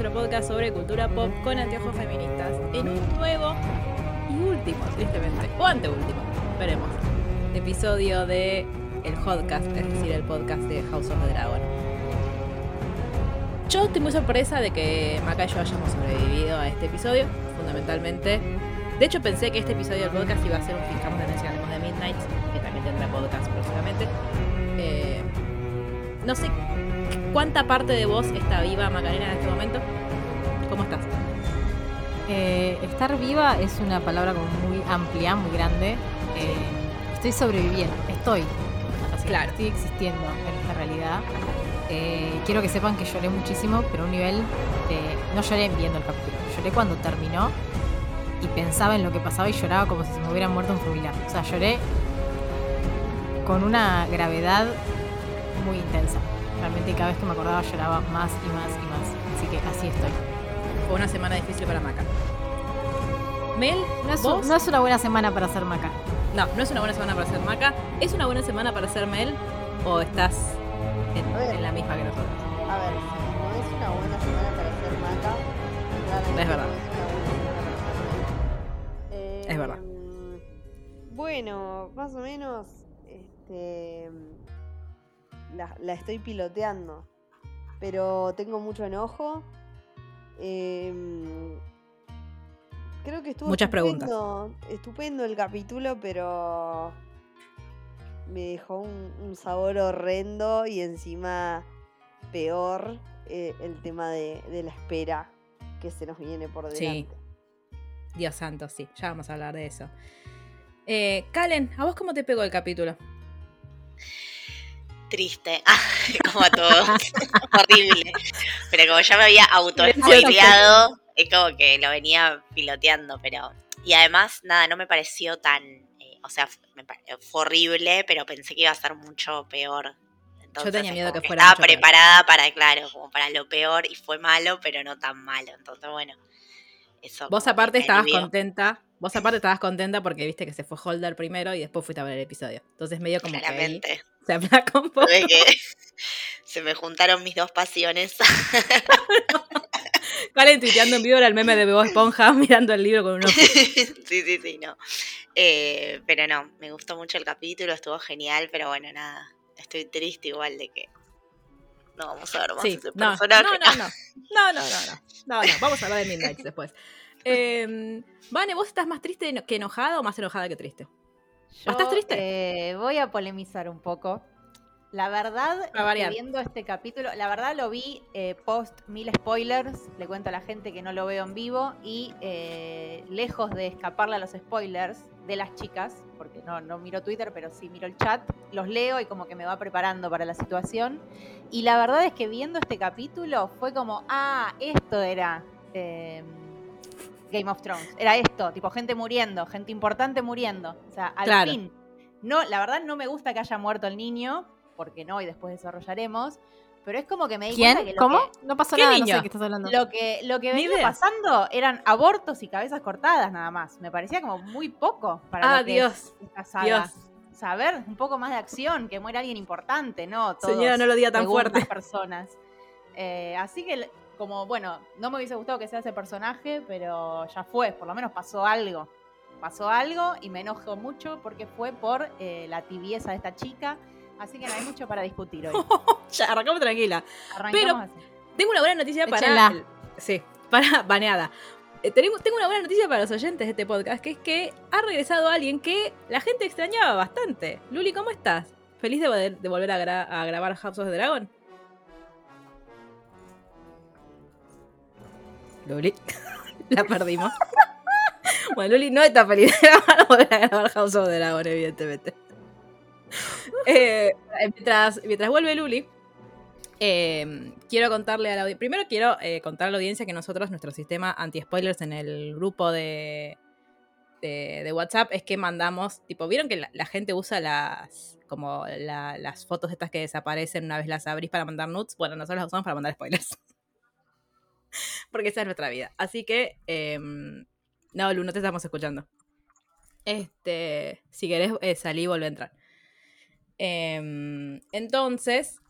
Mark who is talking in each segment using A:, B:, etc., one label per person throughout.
A: Nuestro podcast sobre cultura pop con anteojos feministas. En un nuevo y último, tristemente, o anteúltimo, veremos, episodio de el podcast, es decir, el podcast de House of the Dragon. Yo estoy muy sorpresa de que Maca y yo hayamos sobrevivido a este episodio, fundamentalmente. De hecho, pensé que este episodio del podcast iba a ser un fijamos de mencionamos de Midnight, que también tendrá podcast próximamente. Eh, no sé cuánta parte de vos está viva, Macarena, en este momento. ¿Cómo estás?
B: Eh, estar viva es una palabra como muy amplia, muy grande. Eh, estoy sobreviviendo, estoy. Así
A: Claro.
B: Estoy existiendo en esta realidad. Eh, quiero que sepan que lloré muchísimo, pero a un nivel de... No lloré viendo el capítulo, lloré cuando terminó y pensaba en lo que pasaba y lloraba como si se me hubiera muerto un familiar. O sea, lloré con una gravedad muy intensa. Realmente cada vez que me acordaba lloraba más y más y más. Así que así estoy.
A: Fue una semana difícil para Maca. Mel,
B: No es,
A: ¿vos?
B: no es una buena semana para ser maca.
A: No, no es una buena semana para ser Maca. ¿Es una buena semana para ser Mel? ¿O estás en,
C: A ver.
A: en la misma que nosotros?
C: A ver, no es una buena semana para ser maca. claramente
A: Es verdad.
C: no es una buena semana para ser Mel. Eh,
A: Es verdad.
C: Bueno, más o menos, este, la, la estoy piloteando, pero tengo mucho enojo. Em, creo que estuvo
A: Muchas preguntas.
C: estupendo, estupendo el capítulo, pero me dejó un, un sabor horrendo y encima peor eh, el tema de, de la espera que se nos viene por
A: Sí.
C: delante.
A: Dios santo, sí. Ya vamos a hablar de eso. Eh, Calen, ¿a vos cómo te pegó el capítulo?
D: Triste, Ah, como a todos, horrible. Pero como ya me había auto-spoileado, es como que lo venía piloteando, pero... Y además, nada, no me pareció tan... eh, o sea, me fue horrible, pero pensé que iba a ser mucho peor. Entonces,
A: tenía
D: es
A: miedo
D: como
A: que fuera
D: Estaba
A: mucho peor.
D: preparada para, claro, como para lo peor, y fue malo, pero no tan malo. Entonces, bueno, eso...
A: Vos
D: que
A: aparte estabas contenta. Vos aparte estabas contenta porque viste que se fue Holder primero y después fuiste a ver el episodio. Entonces medio como que ahí Aplacó un poco.
D: Tuve que... Se me juntaron mis dos pasiones.
A: Calen tuiteando en vivo era el meme de Bebo Esponja mirando el libro con un ojo.
D: sí, sí, sí, no. Eh, pero no, me gustó mucho el capítulo, estuvo genial, pero bueno, nada. Estoy triste igual de que no vamos a ver más
A: Sí,
D: ese
A: no, no,
D: personaje.
A: no, no, no, no, no, no, no, no, vamos a hablar de Midnight después. Eh, Vane, ¿vos estás más triste que enojada o más enojada que triste?
B: Yo,
A: ¿Estás triste?
B: eh, voy a polemizar un poco. La verdad, viendo este capítulo, la verdad lo vi eh, post mil spoilers, le cuento a la gente que no lo veo en vivo, y eh, lejos de escaparle a los spoilers de las chicas, porque no, no miro Twitter, pero sí miro el chat, los leo y como que me va preparando para la situación. Y la verdad es que viendo este capítulo fue como, ah, esto era eh, Game of Thrones, era esto, tipo gente muriendo, gente importante muriendo. O sea, al
A: Claro.
B: fin. No, la verdad no me gusta que haya muerto el niño, porque no, y después desarrollaremos. Pero es como que me di cuenta que lo
E: ¿Cómo?
B: que-
E: No pasó
A: ¿Qué
E: nada,
A: niño?
E: no sé qué estás hablando.
B: lo que, lo que venía pasando eran abortos y cabezas cortadas nada más. Me parecía como muy poco para
A: Ah,
B: lo que
A: Dios,
B: es esta saga.
A: Dios.
B: Saber un poco más de acción, que muera alguien importante, ¿no? Todos
A: Señora, no lo diga tan fuerte.
B: personas. Eh, así que, como, bueno, no me hubiese gustado que sea ese personaje, pero ya fue, por lo menos pasó algo. Pasó algo y me enojo mucho porque fue por eh, la tibieza de esta chica. Así que no hay mucho para discutir hoy.
A: Ya, arrancamos tranquila.
B: Arrancamos así.
A: Tengo una buena noticia para. El- sí, para baneada. Eh, tenemos- tengo una buena noticia para los oyentes de este podcast, que es que ha regresado alguien que la gente extrañaba bastante. Luli, ¿cómo estás? ¿Feliz de, poder- de volver a, gra- a grabar House of the Dragon? Luli, la perdimos. Bueno, Luli no está feliz de grabar, volver a grabar House of Dragon, evidentemente. Eh, mientras, mientras vuelve Luli, eh, quiero contarle a la audiencia. Primero quiero eh, contar a la audiencia que nosotros, nuestro sistema anti-spoilers en el grupo de, de, de WhatsApp es que mandamos. Tipo, ¿vieron que la, la gente usa las. como la- las fotos estas que desaparecen una vez las abrís para mandar nudes? Bueno, nosotros las usamos para mandar spoilers. Porque esa es nuestra vida. Así que. em, no, Lu, no te estamos escuchando. Este. Si querés eh, salir, volver a entrar. Em, entonces,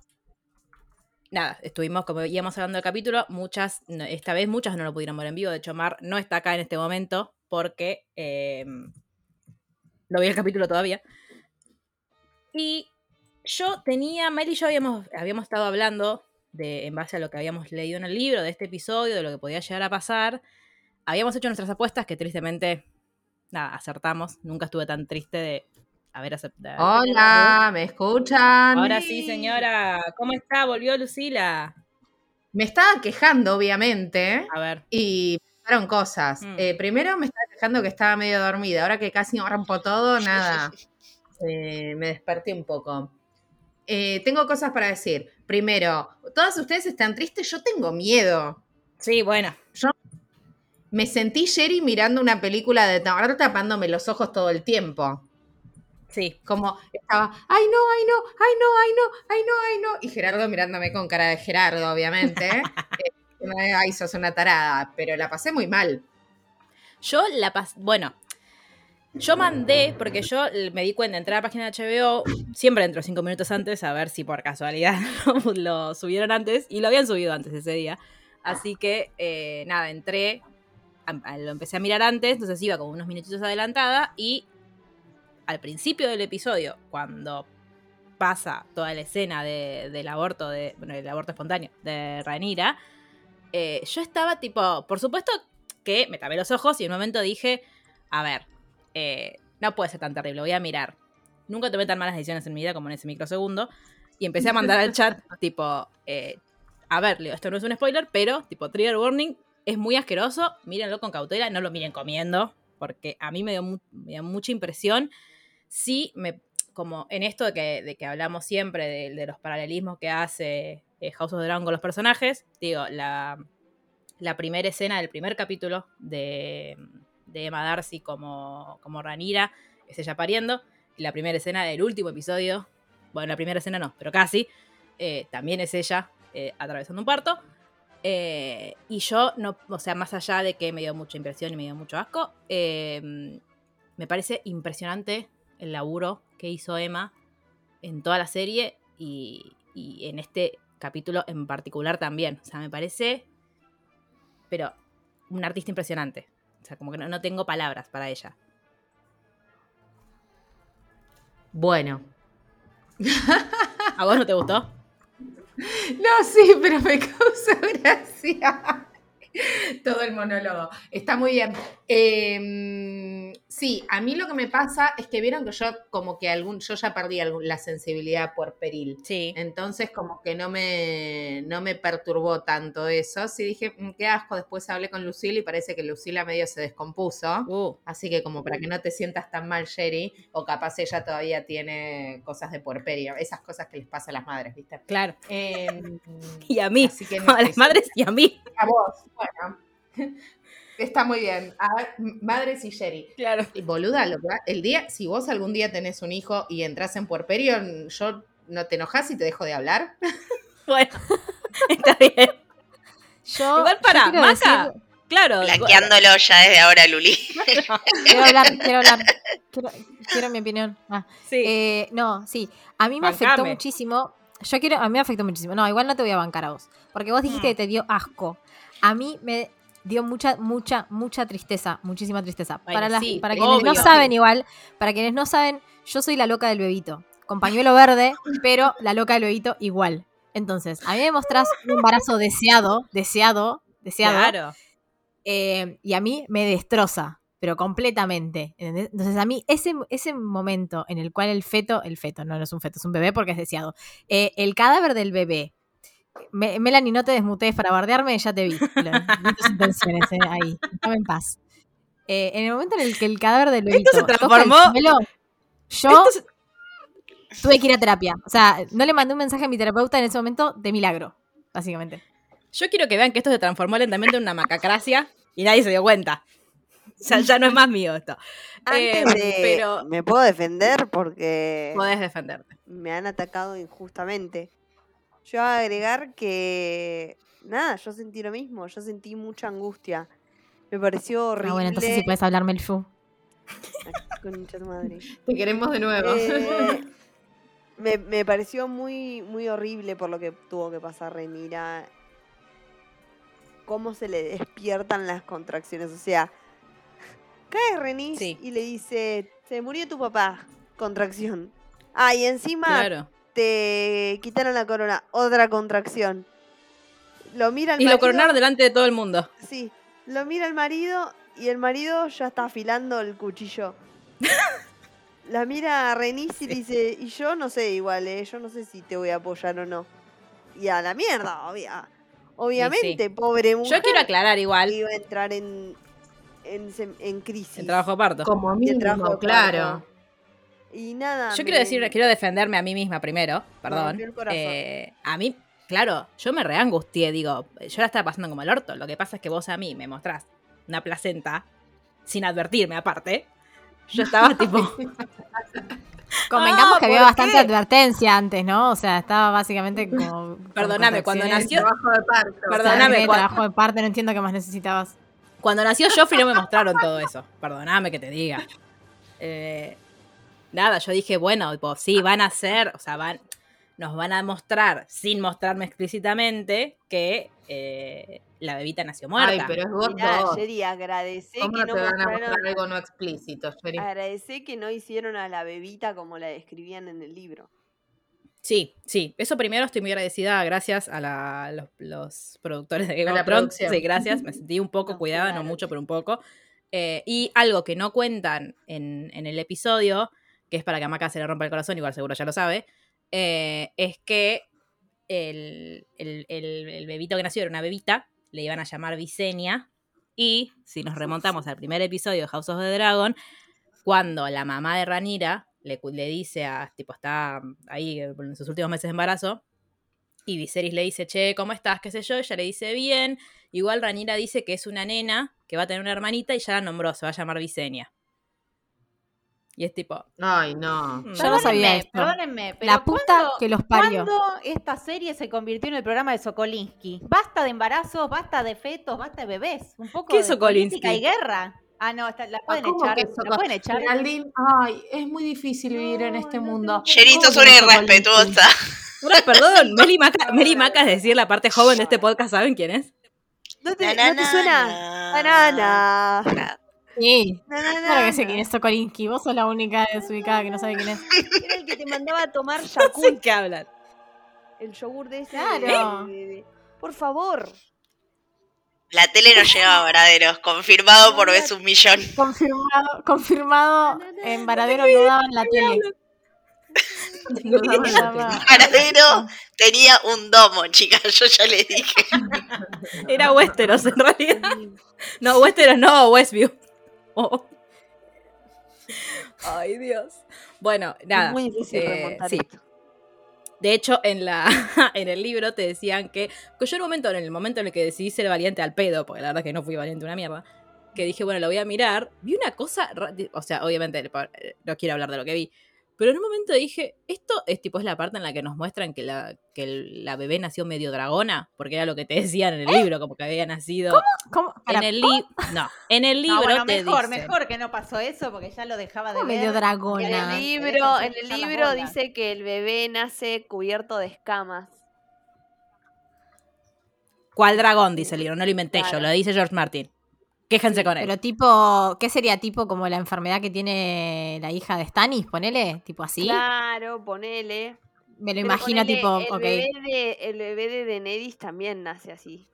A: nada, estuvimos, como íbamos hablando del capítulo, muchas, esta vez muchas no lo pudieron ver en vivo. De hecho, Mar no está acá en este momento porque em, no vi el capítulo todavía. Y yo tenía, Mel y yo habíamos, habíamos estado hablando de, en base a lo que habíamos leído en el libro, de este episodio, de lo que podía llegar a pasar. Habíamos hecho nuestras apuestas que tristemente, nada, acertamos. Nunca estuve tan triste de haber aceptado.
E: Hola, ¿me escuchan?
A: Ahora sí, señora. ¿Cómo está? ¿Volvió Lucila?
E: Me estaba quejando, obviamente,
A: A ver.
E: y pasaron cosas.
A: Mm.
E: Eh, primero me estaba quejando que estaba medio dormida. Ahora que casi rompo todo, nada. Eh, me desperté un poco. Eh, tengo cosas para decir. Primero, todas ustedes están tristes, yo tengo miedo.
A: Sí, bueno.
E: Me sentí Jerry mirando una película de terror tapándome los ojos todo el tiempo.
A: Sí.
E: Como estaba, ay no, ay no, ay no, ay no, ay no, ay no. Y Gerardo mirándome con cara de Gerardo, obviamente. Eh, ay, sos una tarada, pero la pasé muy mal.
A: Yo la pasé. Bueno. Yo mandé, porque yo me di cuenta, entré a la página de HBO, siempre entro cinco minutos antes a ver si por casualidad lo, subieron antes, y lo habían subido antes ese día. Así que, eh, nada, entré, lo empecé a mirar antes, entonces iba como unos minutitos adelantada, y al principio del episodio, cuando pasa toda la escena de- del aborto, de, bueno, el aborto espontáneo de Ranira, eh, yo estaba tipo, por supuesto que me tapé los ojos y en un momento dije, a ver, eh, no puede ser tan terrible, voy a mirar. Nunca tomé tan malas decisiones en mi vida como en ese microsegundo. Y empecé a mandar al chat, tipo, eh, a ver, Leo, esto no es un spoiler, pero, tipo, trigger warning, es muy asqueroso, mírenlo con cautela, no lo miren comiendo, porque a mí me dio, mu- me dio mucha impresión. Sí, me, como en esto de que, de que hablamos siempre de, de los paralelismos que hace eh, House of the Dragon con los personajes, digo, la, la primera escena del primer capítulo de, de Emma Darcy como, como Ranira es ella pariendo. Y la primera escena del último episodio, bueno, la primera escena no, pero casi, eh, también es ella eh, atravesando un parto. Eh, y yo, no, o sea, más allá de que me dio mucha impresión y me dio mucho asco, me parece impresionante el laburo que hizo Emma en toda la serie y, y en este capítulo en particular también. O sea, me parece, pero un artista impresionante. O sea, como que no, no tengo palabras para ella.
E: Bueno.
A: ¿A vos no te gustó?
E: No, sí, pero me causa gracia. Todo el monólogo. Está muy bien. Eh, sí, a mí lo que me pasa es que vieron que yo como que algún, yo ya perdí algún- la sensibilidad puerperil.
A: Sí.
E: Entonces como que no me, no me perturbó tanto eso. Sí dije, "Mm, qué asco. Después hablé con Lucila y parece que Lucila medio se descompuso.
A: Uh,
E: Así que como para que no te sientas tan mal, Sherry, o capaz ella todavía tiene cosas de puerperio, esas cosas que les pasa a las madres, ¿viste?
A: claro.
E: Em,
A: Y a mí.
E: así que no
A: A las madres y a mí.
E: a vos, bueno. Está muy bien. A madres y Sherry.
A: Claro.
E: Y boluda, lo que va- el día, si vos algún día tenés un hijo y entras en puerperio, yo no te enojas y te dejo de hablar.
A: Bueno, está bien.
F: Yo,
A: Igual
F: yo
A: para, Maca.
F: decir-
A: Claro.
D: Blanqueándolo ya desde ahora, Luli.
F: quiero hablar, quiero hablar. Quiero, quiero mi opinión. Ah,
A: Sí.
F: eh, no, sí. A mí me afectó muchísimo. Yo quiero, a mí me afectó muchísimo. No, igual no te voy a bancar a vos. Porque vos dijiste
A: Mm.
F: que te dio asco. A mí me dio mucha, mucha, mucha tristeza. Muchísima tristeza.
A: Bueno,
F: para las,
A: sí,
F: para quienes no saben igual, para quienes no saben, yo soy la loca del bebito. Con pañuelo verde, pero la loca del bebito igual. Entonces, a mí me mostrás un embarazo deseado, deseado, deseado.
A: Claro.
F: Eh, y a mí me destroza, pero completamente. ¿entendés? Entonces a mí ese, ese momento en el cual el feto, el feto, no, no es un feto, es un bebé porque es deseado, eh, el cadáver del bebé, Me- Melanie, no te desmutees para bardearme, ya te vi. Lo- vi tus intenciones eh, ahí, déjame en paz. Eh, en el momento en el que el cadáver del bebito
A: se transformó-
F: yo
A: se-
F: tuve que ir a terapia. O sea, no le mandé un mensaje a mi terapeuta en ese momento de milagro, básicamente.
A: Yo quiero que vean que esto se transformó lentamente en una macacracia y nadie se dio cuenta. O sea, ya no es más mío esto. Eh,
C: Antes de...
A: pero
C: Me puedo defender porque
A: podés defenderte.
C: me han atacado injustamente. Yo voy a agregar que... Nada, yo sentí lo mismo. Yo sentí mucha angustia. Me pareció horrible.
F: Ah, bueno, entonces si puedes hablarme el fu.
C: Concha tu madre.
E: Te queremos de nuevo.
C: Eh, me, me pareció muy, muy horrible por lo que tuvo que pasar Renira. Cómo se le despiertan las contracciones. O sea, cae Renis
A: Sí.
C: y le dice, se murió tu papá. Contracción. Ah, y encima
A: Claro.
C: Te quitaron la corona. Otra contracción. Lo mira el
A: Y lo coronaron delante de todo el mundo.
C: Sí, lo mira el marido y el marido ya está afilando el cuchillo. La mira a Renis y le dice, y yo no sé igual, eh, yo no sé si te voy a apoyar o no. Y a la mierda, obvia. Obviamente, pobre mujer.
A: Yo quiero aclarar igual
C: Iba a entrar en, en, en crisis.
A: el trabajo de parto.
E: Como
C: Y el trabajo
E: mínimo, claro.
C: Parto. Y nada.
A: Yo
C: me-
A: quiero decir, quiero defenderme a mí misma primero, perdón.
C: rompió el corazón.
A: Eh, a mí, claro, yo me reangustié, digo, yo la estaba pasando como el orto. Lo que pasa es que vos a mí me mostrás una placenta sin advertirme aparte. Yo estaba tipo,
F: Convengamos
A: Ah,
F: que había
A: ¿por
F: bastante
A: qué?
F: advertencia antes, ¿no? O sea, estaba básicamente como. con
A: Perdóname, cuando nació-
E: Trabajo de parto.
A: Perdóname,
F: Sangre,
A: cuan-
F: trabajo de parte, no entiendo qué más necesitabas.
A: cuando nació Joffrey no me mostraron todo eso. Perdóname que te diga. Eh, nada, yo dije, bueno, tipo, sí, van a hacer, o sea, van, nos van a mostrar, sin mostrarme explícitamente, que eh, la bebita nació muerta.
E: Ay, pero es God
C: Mirá. Jerry, agradecé
E: ¿Cómo
C: que
E: no te van a mostrar algo no explícito, Sherry?
C: Agradecé que no hicieron a la bebita como la describían en el libro.
A: Sí, sí. Eso primero estoy muy agradecida gracias a la- los, los productores de Game of Thrones. Sí, gracias. Me sentí un poco cuidada, no mucho, pero un poco. Eh, y algo que no cuentan en, en el episodio, que es para que a Maca se le rompa el corazón, igual seguro ya lo sabe, eh, es que el, el- el- bebito que nació era una bebita, le iban a llamar Visenya. Y si nos remontamos al primer episodio de House of the Dragon, cuando la mamá de Ranira le, le dice a, tipo, está ahí en sus últimos meses de embarazo, y Viserys le dice, che, ¿cómo estás? ¿Qué sé yo? Ella le dice, bien. Igual Ranira dice que es una nena, que va a tener una hermanita, y ya la nombró, se va a llamar Visenya. Y es tipo,
E: Ay, no.
A: mm,
F: Yo no sabía
B: Perdónenme,
F: esto.
B: Perdónenme, pero
F: La puta
B: ¿cuándo-
F: que los parió.
B: ¿Cuándo esta serie se convirtió en el programa de Sokolinsky? Basta de embarazos, basta de fetos, basta de bebés. Un poco
A: ¿Qué
B: de
A: es Sokolinsky?
B: política y guerra. Ah, no, está- la pueden
E: ¿cómo
B: echar.
E: que
B: La pueden echar.
E: Geraldine, ay, es muy difícil vivir en
B: No,
E: este
B: no te
E: mundo.
D: sos
E: ¿Cómo
D: una irrespetuosa.
A: Perdón, Meli Maca, Meli Maca es decir la parte joven de este podcast, ¿saben quién es?
C: ¿No te,
D: Na,
C: no te
D: na,
C: suena?
D: na.
C: Banana.
F: Sí.
C: Na,
F: Claro que sé quién es Sokolinsky. Vos sos la única desubicada que no sabe quién es.
C: Era el que te mandaba a tomar
A: No sé
C: Yakult,
A: qué hablan.
C: el yogur de ese.
F: Claro.
C: de- de- de- Por favor.
D: La tele no llegaba a Varaderos, confirmado por vez un millón.
F: Confirmado, confirmado. En Varadero no daban la tele.
E: No
D: Varadero tenía un domo, chicas, yo ya les dije.
A: Era Westeros en realidad. No, Westeros no, Westview. Ay, Dios. Bueno, nada.
C: es muy difícil
A: eh, sí.
C: esto.
A: De hecho, en la en el libro te decían que, que yo en el momento, en el momento en el que decidí ser valiente al pedo, porque la verdad es que no fui valiente una mierda, que dije, bueno, lo voy a mirar, vi una cosa, o sea, obviamente eh, no quiero hablar de lo que vi, pero en un momento dije, esto es tipo es la parte en la que nos muestran que la, que el- la bebé nació medio dragona, porque era lo que te decían en el libro, como que había nacido
F: ¿Cómo?
A: en
F: Para,
A: el libro, no, en el libro
B: No, bueno,
A: te
B: mejor,
A: dicen-
B: mejor que no pasó eso porque ya lo dejaba de
F: ¿cómo
B: ver.
F: medio
C: En
F: dragona?
C: el
B: Te
C: libro, en el libro dice que el bebé nace cubierto de escamas.
A: ¿Cuál dragón? Dice el libro, no lo inventé yo, lo dice George Martin. Quéjense con él.
F: Pero tipo, ¿qué sería tipo como la enfermedad que tiene la hija de Stannis? Ponele, tipo así.
C: Claro, ponele.
F: Me lo
C: Pero
F: imagino
C: ponele,
F: tipo,
C: el
F: ok.
C: Bebé de, el bebé de Daenerys también nace así.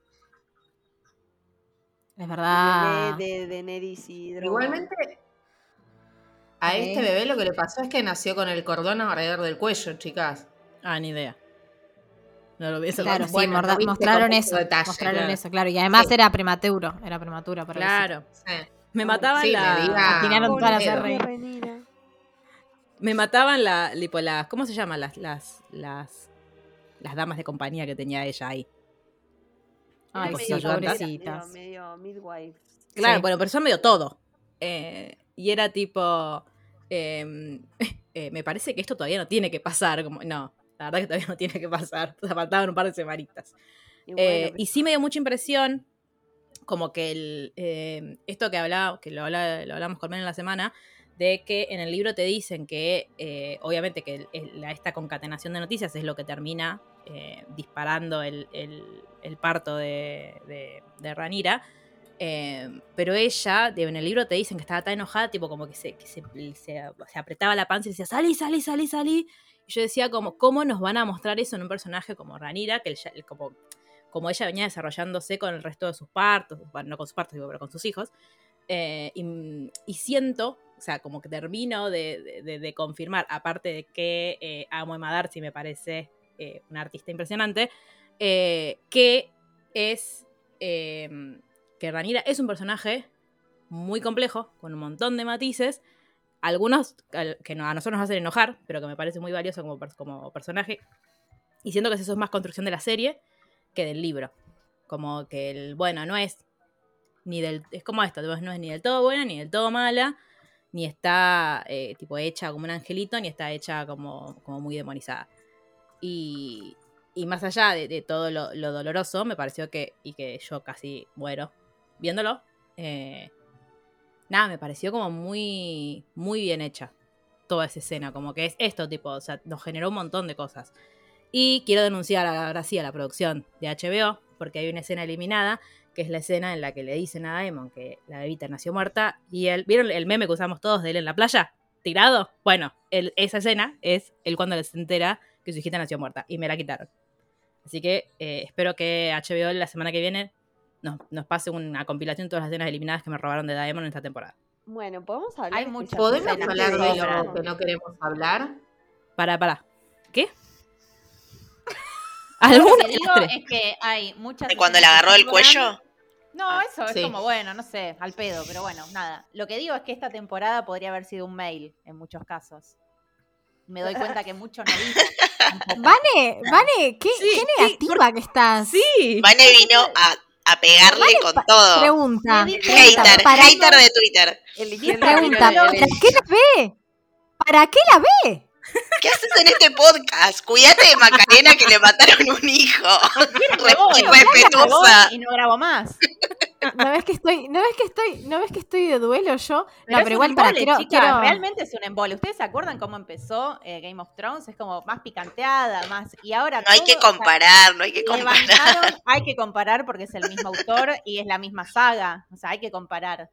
F: Es
C: El
F: verdad.
C: bebé de Daenerys y Drogon.
E: Igualmente, a este bebé lo que le pasó es que nació con el cordón alrededor del cuello, chicas.
A: Ah, ni idea. No lo vi ese
F: Claro, sí,
E: Bueno, no
F: mostraron eso.
E: detalle,
F: mostraron
A: claro.
F: eso, claro. Y además
E: Sí.
F: era prematuro. Era prematura para
A: Claro.
E: Sí.
A: Me mataban
E: Sí,
A: la.
E: me diga.
F: Tiraron todas las. R.
A: Me mataban la, tipo, las, ¿cómo se llaman? Las, las, las, las damas de compañía que tenía ella ahí.
F: Ay, sí, pobrecitas.
C: Medio, medio midwife.
A: Claro,
F: Sí.
A: bueno, pero son medio todo. Eh, y era tipo, eh, eh, me parece que esto todavía no tiene que pasar. Como, no, la verdad que todavía no tiene que pasar. O sea, faltaban un par de semanitas.
C: Y,
A: Eh,
C: bueno,
A: y sí me dio mucha impresión, como que el, eh, esto que hablaba, que lo, habla- lo hablamos con Ben en la semana, de que en el libro te dicen que, eh, obviamente, que el- la- esta concatenación de noticias es lo que termina eh, disparando el, el- el parto de, de, de Ranira. eh, pero ella, en el libro te dicen que estaba tan enojada, tipo como que se, que se, se- se apretaba la panza y decía, salí, salí, salí, salí. Yo decía, como, ¿cómo nos van a mostrar eso en un personaje como Ranira? Que como, como ella venía desarrollándose con el resto de sus partos, no con sus partos, pero con sus hijos. eh, y, siento, o sea, como que termino de, confirmar, aparte de que eh, amo Darcy, me parece eh, una artista impresionante, eh, que es que Ranira es un personaje muy complejo, con un montón de matices, algunos al- que a nosotros nos hacen enojar, pero que me parece muy valioso como, como personaje, y siento que eso es más construcción de la serie que del libro. Como que el, bueno, no es ni del, es como esto, no es ni del todo buena, ni del todo mala, ni está eh, tipo hecha como un angelito, ni está hecha como, como muy demonizada. Y, y más allá de, de todo lo, lo doloroso, me pareció que, y que yo casi muero viéndolo, eh, nada, me pareció como muy, muy bien hecha toda esa escena, como que es esto, tipo, o sea, nos generó un montón de cosas. Y quiero denunciar ahora sí a la producción de HBO, porque hay una escena eliminada, que es la escena en la que le dicen a Daemon que la bebita nació muerta, y él, ¿vieron el meme que usamos todos de él en la playa? ¿Tirado? Bueno, el- esa escena es él cuando se entera que su hijita nació muerta, y me la quitaron. Así que eh, espero que HBO la semana que viene nos, nos pase una compilación de todas las escenas eliminadas que me robaron de Daemon en esta temporada.
C: Bueno, podemos hablar.
B: Hay
C: de
B: muchas
E: ¿Podemos
B: escenas
E: hablar
B: que
E: de lo que no queremos hablar?
A: Para, para. ¿Qué?
B: Lo
A: ¿Alguna
B: que digo es que hay muchas.
D: ¿De cuando le agarró el cuello?
B: No, eso es
E: sí.
B: como, bueno, no sé, al pedo, pero bueno, nada. Lo que digo es que esta temporada podría haber sido un mail en muchos casos. Me doy cuenta que mucho no dijo.
F: Vane, Vane, qué,
A: Sí,
F: qué
A: sí,
F: negativa que estás.
A: Sí.
D: Vane vino a, a pegarle con todo.
F: Pregunta.
D: Hater,
F: ¿para,
D: hater de Twitter.
F: Pregunta, ¿para qué la ve? ¿Para qué la ve?
D: ¿Qué haces en este podcast? Cuídate de Macarena que le mataron un hijo. Respetuosa.
B: y no grabo más.
F: ¿No ves que estoy, no ves que estoy, no ves que estoy de duelo yo? no, pero igual para quiero,
B: realmente es un embole. ¿Ustedes se acuerdan cómo empezó eh, Game of Thrones? Es como más picanteada, más. Y ahora.
D: No hay que
B: todo, o sea,
D: comparar, no hay que comparar.
B: hay que comparar porque es el mismo autor y es la misma saga. O sea, hay que comparar.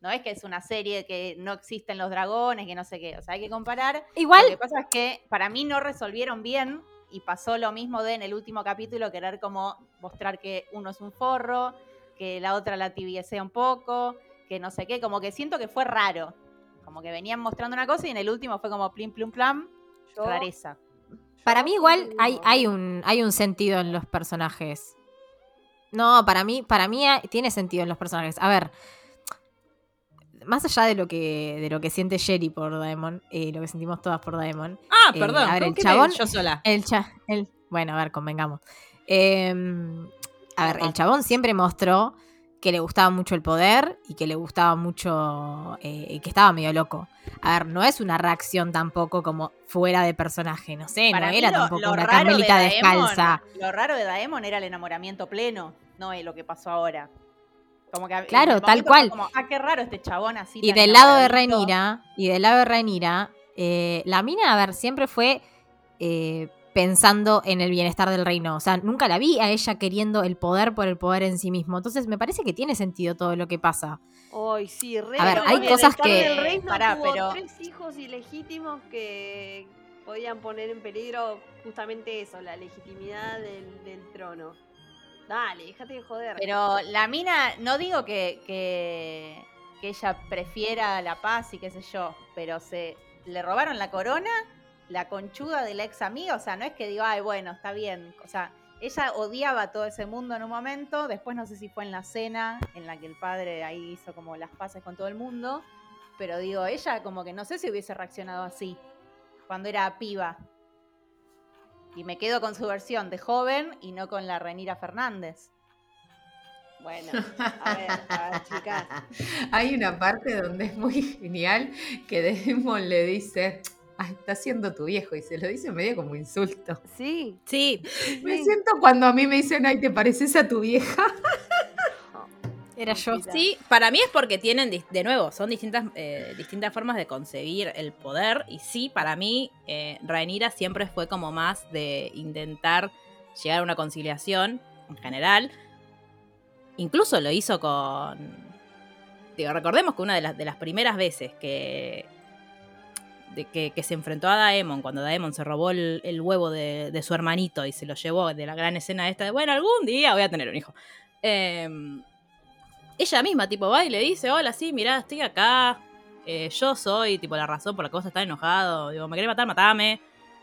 B: No es que es una serie que no existen los dragones, que no sé qué. O sea, hay que comparar.
F: Igual,
B: Lo que pasa es que para mí no resolvieron bien y pasó lo mismo de en el último capítulo querer como mostrar que uno es un forro, que la otra la tibiecea un poco, que no sé qué, como que siento que fue raro. Como que venían mostrando una cosa y en el último fue como plim plum plam,
C: Yo-
B: rareza.
F: para mí igual hay, hay un, hay un sentido en los personajes. No, para mí, para mí tiene sentido en los personajes. A ver, más allá de lo que, de lo que siente Sherry por Daemon, eh, lo que sentimos todas por Daemon,
A: Ah,
F: Eh,
A: perdón.
F: a ver,
A: ¿con
F: el chabón-
A: Yo sola.
F: El cha el, bueno, a ver, convengamos. Eh, a ver, el chabón siempre mostró que le gustaba mucho el poder y que le gustaba mucho. eh, que estaba medio loco. A ver, no es una reacción tampoco como fuera de personaje, no sé,
B: Para
F: no era
B: lo-
F: tampoco
B: lo
F: una
B: de
F: carmelita
B: Daemon-
F: descalza.
B: Lo raro de Daemon era el enamoramiento pleno, no es lo que pasó ahora. Como que
F: Claro,
B: el
F: tal cual.
B: Como, ah, qué raro este chabón así.
F: Y del lado de. Rhaenyra, y del lado de Rhaenyra, eh, la mina, a ver, siempre fue eh, pensando en el bienestar del reino. O sea, nunca la vi a ella queriendo el poder por el poder en sí mismo. Entonces, me parece que tiene sentido todo lo que pasa.
C: Ay, sí, re
F: A ver,
C: pero
F: hay
C: el
F: cosas que-
C: del Reino
B: Pará,
C: tuvo
B: pero-
C: tres hijos ilegítimos que podían poner en peligro justamente eso, la legitimidad del, del trono. Dale, déjate de joder.
B: Pero la mina, no digo que, que, ella prefiera la paz y qué sé yo, pero se le robaron la corona, la conchuda de la ex amiga, o sea, no es que digo, ay, bueno, está bien, o sea, ella odiaba todo ese mundo en un momento, después no sé si fue en la cena en la que el padre ahí hizo como las paces con todo el mundo, pero digo, ella como que no sé si hubiese reaccionado así cuando era piba. Y me quedo con su versión de joven y no con la Renira Fernández.
C: Bueno, a ver, a ver, chicas.
E: Hay una parte donde es muy genial que Desmond le dice, "Ay, está siendo tu viejo, y se lo dice medio como insulto.
C: Sí,
A: Sí,
E: Me
C: sí.
E: siento cuando a mí me dicen, ay, ¿te pareces a tu vieja?
F: Era yo.
A: Sí, para mí es porque tienen, de nuevo, son distintas, eh, distintas formas de concebir el poder. Y sí, para mí, eh, Rhaenyra siempre fue como más de intentar llegar a una conciliación en general. Incluso lo hizo con. Digo, recordemos que una de las, de las primeras veces que, de que, que se enfrentó a Daemon, cuando Daemon se robó el, el huevo de, de su hermanito y se lo llevó de la gran escena esta de, bueno, algún día voy a tener un hijo. Em, ella misma, tipo, va y le dice, hola, sí, mirá, estoy acá, eh, yo soy, tipo, la razón por la que vos estás enojado, digo, me querés matar, matame,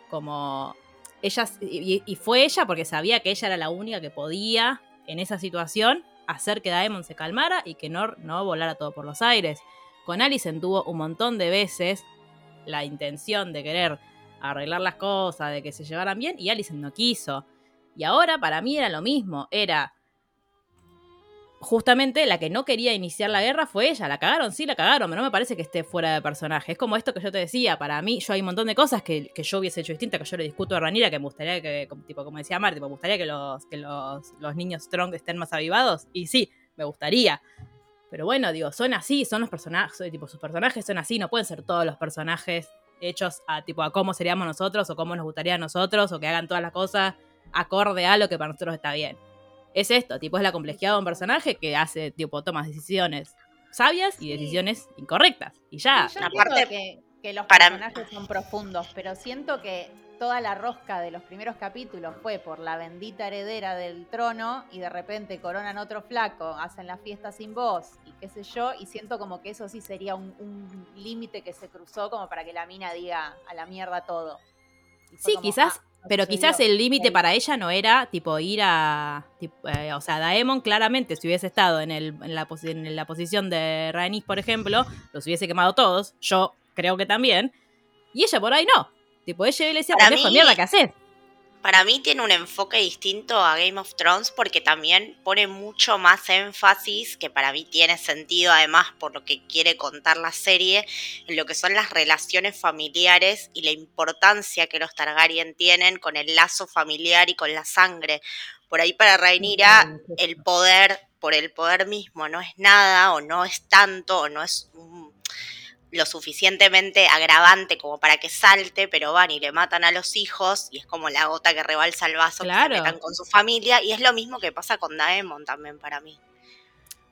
A: como, ella, y, fue ella porque sabía que ella era la única que podía, en esa situación, hacer que Daemon se calmara y que no, no volara todo por los aires. Con Alicent tuvo un montón de veces la intención de querer arreglar las cosas, de que se llevaran bien, y Alicent no quiso. Y ahora para mí era lo mismo, era justamente la que no quería iniciar la guerra fue ella. La cagaron, sí, la cagaron, pero no me parece que esté fuera de personaje. Es como esto que yo te decía, para mí, yo hay un montón de cosas que, que yo hubiese hecho distinta, que yo le discuto a Ranira, que me gustaría que, tipo, como decía Mar, tipo, me gustaría que los, que los, los niños strong estén más avivados. Y sí, me gustaría. Pero bueno, digo, son así, son los personajes, tipo, sus personajes son así, no pueden ser todos los personajes hechos a tipo a cómo seríamos nosotros o cómo nos gustaría a nosotros o que hagan todas las cosas acorde a lo que para nosotros está bien. Es esto, tipo, es la complejidad de un personaje que hace, tipo, tomas decisiones sabias y
B: Sí.
A: decisiones incorrectas. Y ya.
B: Sí, yo
D: aparte,
B: que, que los
D: para-
B: personajes son profundos, pero siento que toda la rosca de los primeros capítulos fue por la bendita heredera del trono y de repente coronan otro flaco, hacen la fiesta sin voz y qué sé yo, y siento como que eso sí sería un, un límite que se cruzó como para que la mina diga a la mierda todo.
A: Sí,
B: como,
A: quizás,
B: ah,
A: pero quizás el límite para ella no era, tipo, ir a... tipo, eh, o sea, Daemon claramente, si hubiese estado en, el, en, la, en la posición de Rhaenys, por ejemplo, los hubiese quemado todos. Yo creo que también. Y ella por ahí no. Tipo, ella le decía, pendejo mierda, ¿qué haces?
D: Para mí tiene un enfoque distinto a Game of Thrones porque también pone mucho más énfasis, que para mí tiene sentido además por lo que quiere contar la serie, en lo que son las relaciones familiares y la importancia que los Targaryen tienen con el lazo familiar y con la sangre. Por ahí para Rhaenyra el poder, por el poder mismo, no es nada o no es tanto o no es un- lo suficientemente agravante como para que salte, pero van y le matan a los hijos y es como la gota que rebalsa el vaso
A: Claro.
D: que se metan con su familia y es lo mismo que pasa con Daemon también para mí.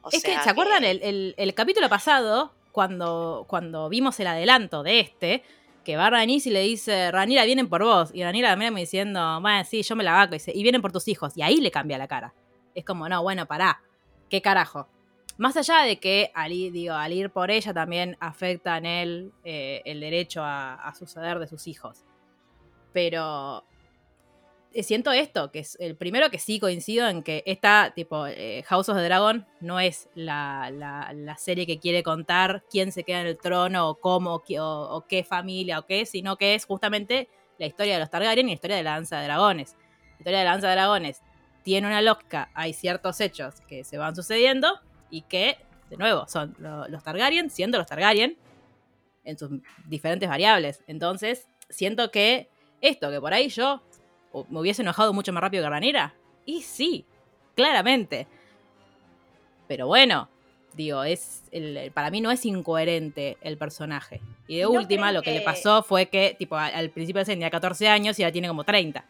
D: O
A: es que, ¿se acuerdan el, el- el capítulo pasado, cuando, cuando vimos el adelanto de este, que va Rhaenys y le dice, Ranira, vienen por vos. Y Ranira mira como diciendo, bueno, sí, yo me la vaco. Y, dice, y vienen por tus hijos. Y ahí le cambia la cara. Es como, no, bueno, pará. ¿Qué carajo? Más allá de que al ir, digo, al ir por ella también afecta en él eh, el derecho a, a suceder de sus hijos. Pero eh, siento esto, que es el primero que sí coincido en que esta, tipo, eh, House of the Dragon no es la, la- la serie que quiere contar quién se queda en el trono o cómo, o, o qué familia o qué, sino que es justamente la historia de los Targaryen y la historia de la danza de dragones. La historia de la danza de dragones tiene una lógica, hay ciertos hechos que se van sucediendo y que, de nuevo, son lo- los Targaryen siendo los Targaryen en sus diferentes variables. Entonces, siento que esto, que por ahí yo o- me hubiese enojado mucho más rápido que Ranera. Y sí, claramente. Pero bueno, digo, es el- para mí no es incoherente el personaje. Y de
B: ¿No
A: última, lo que, le pasó fue que, tipo, al, principio de tenía 14 años y ahora tiene como 30.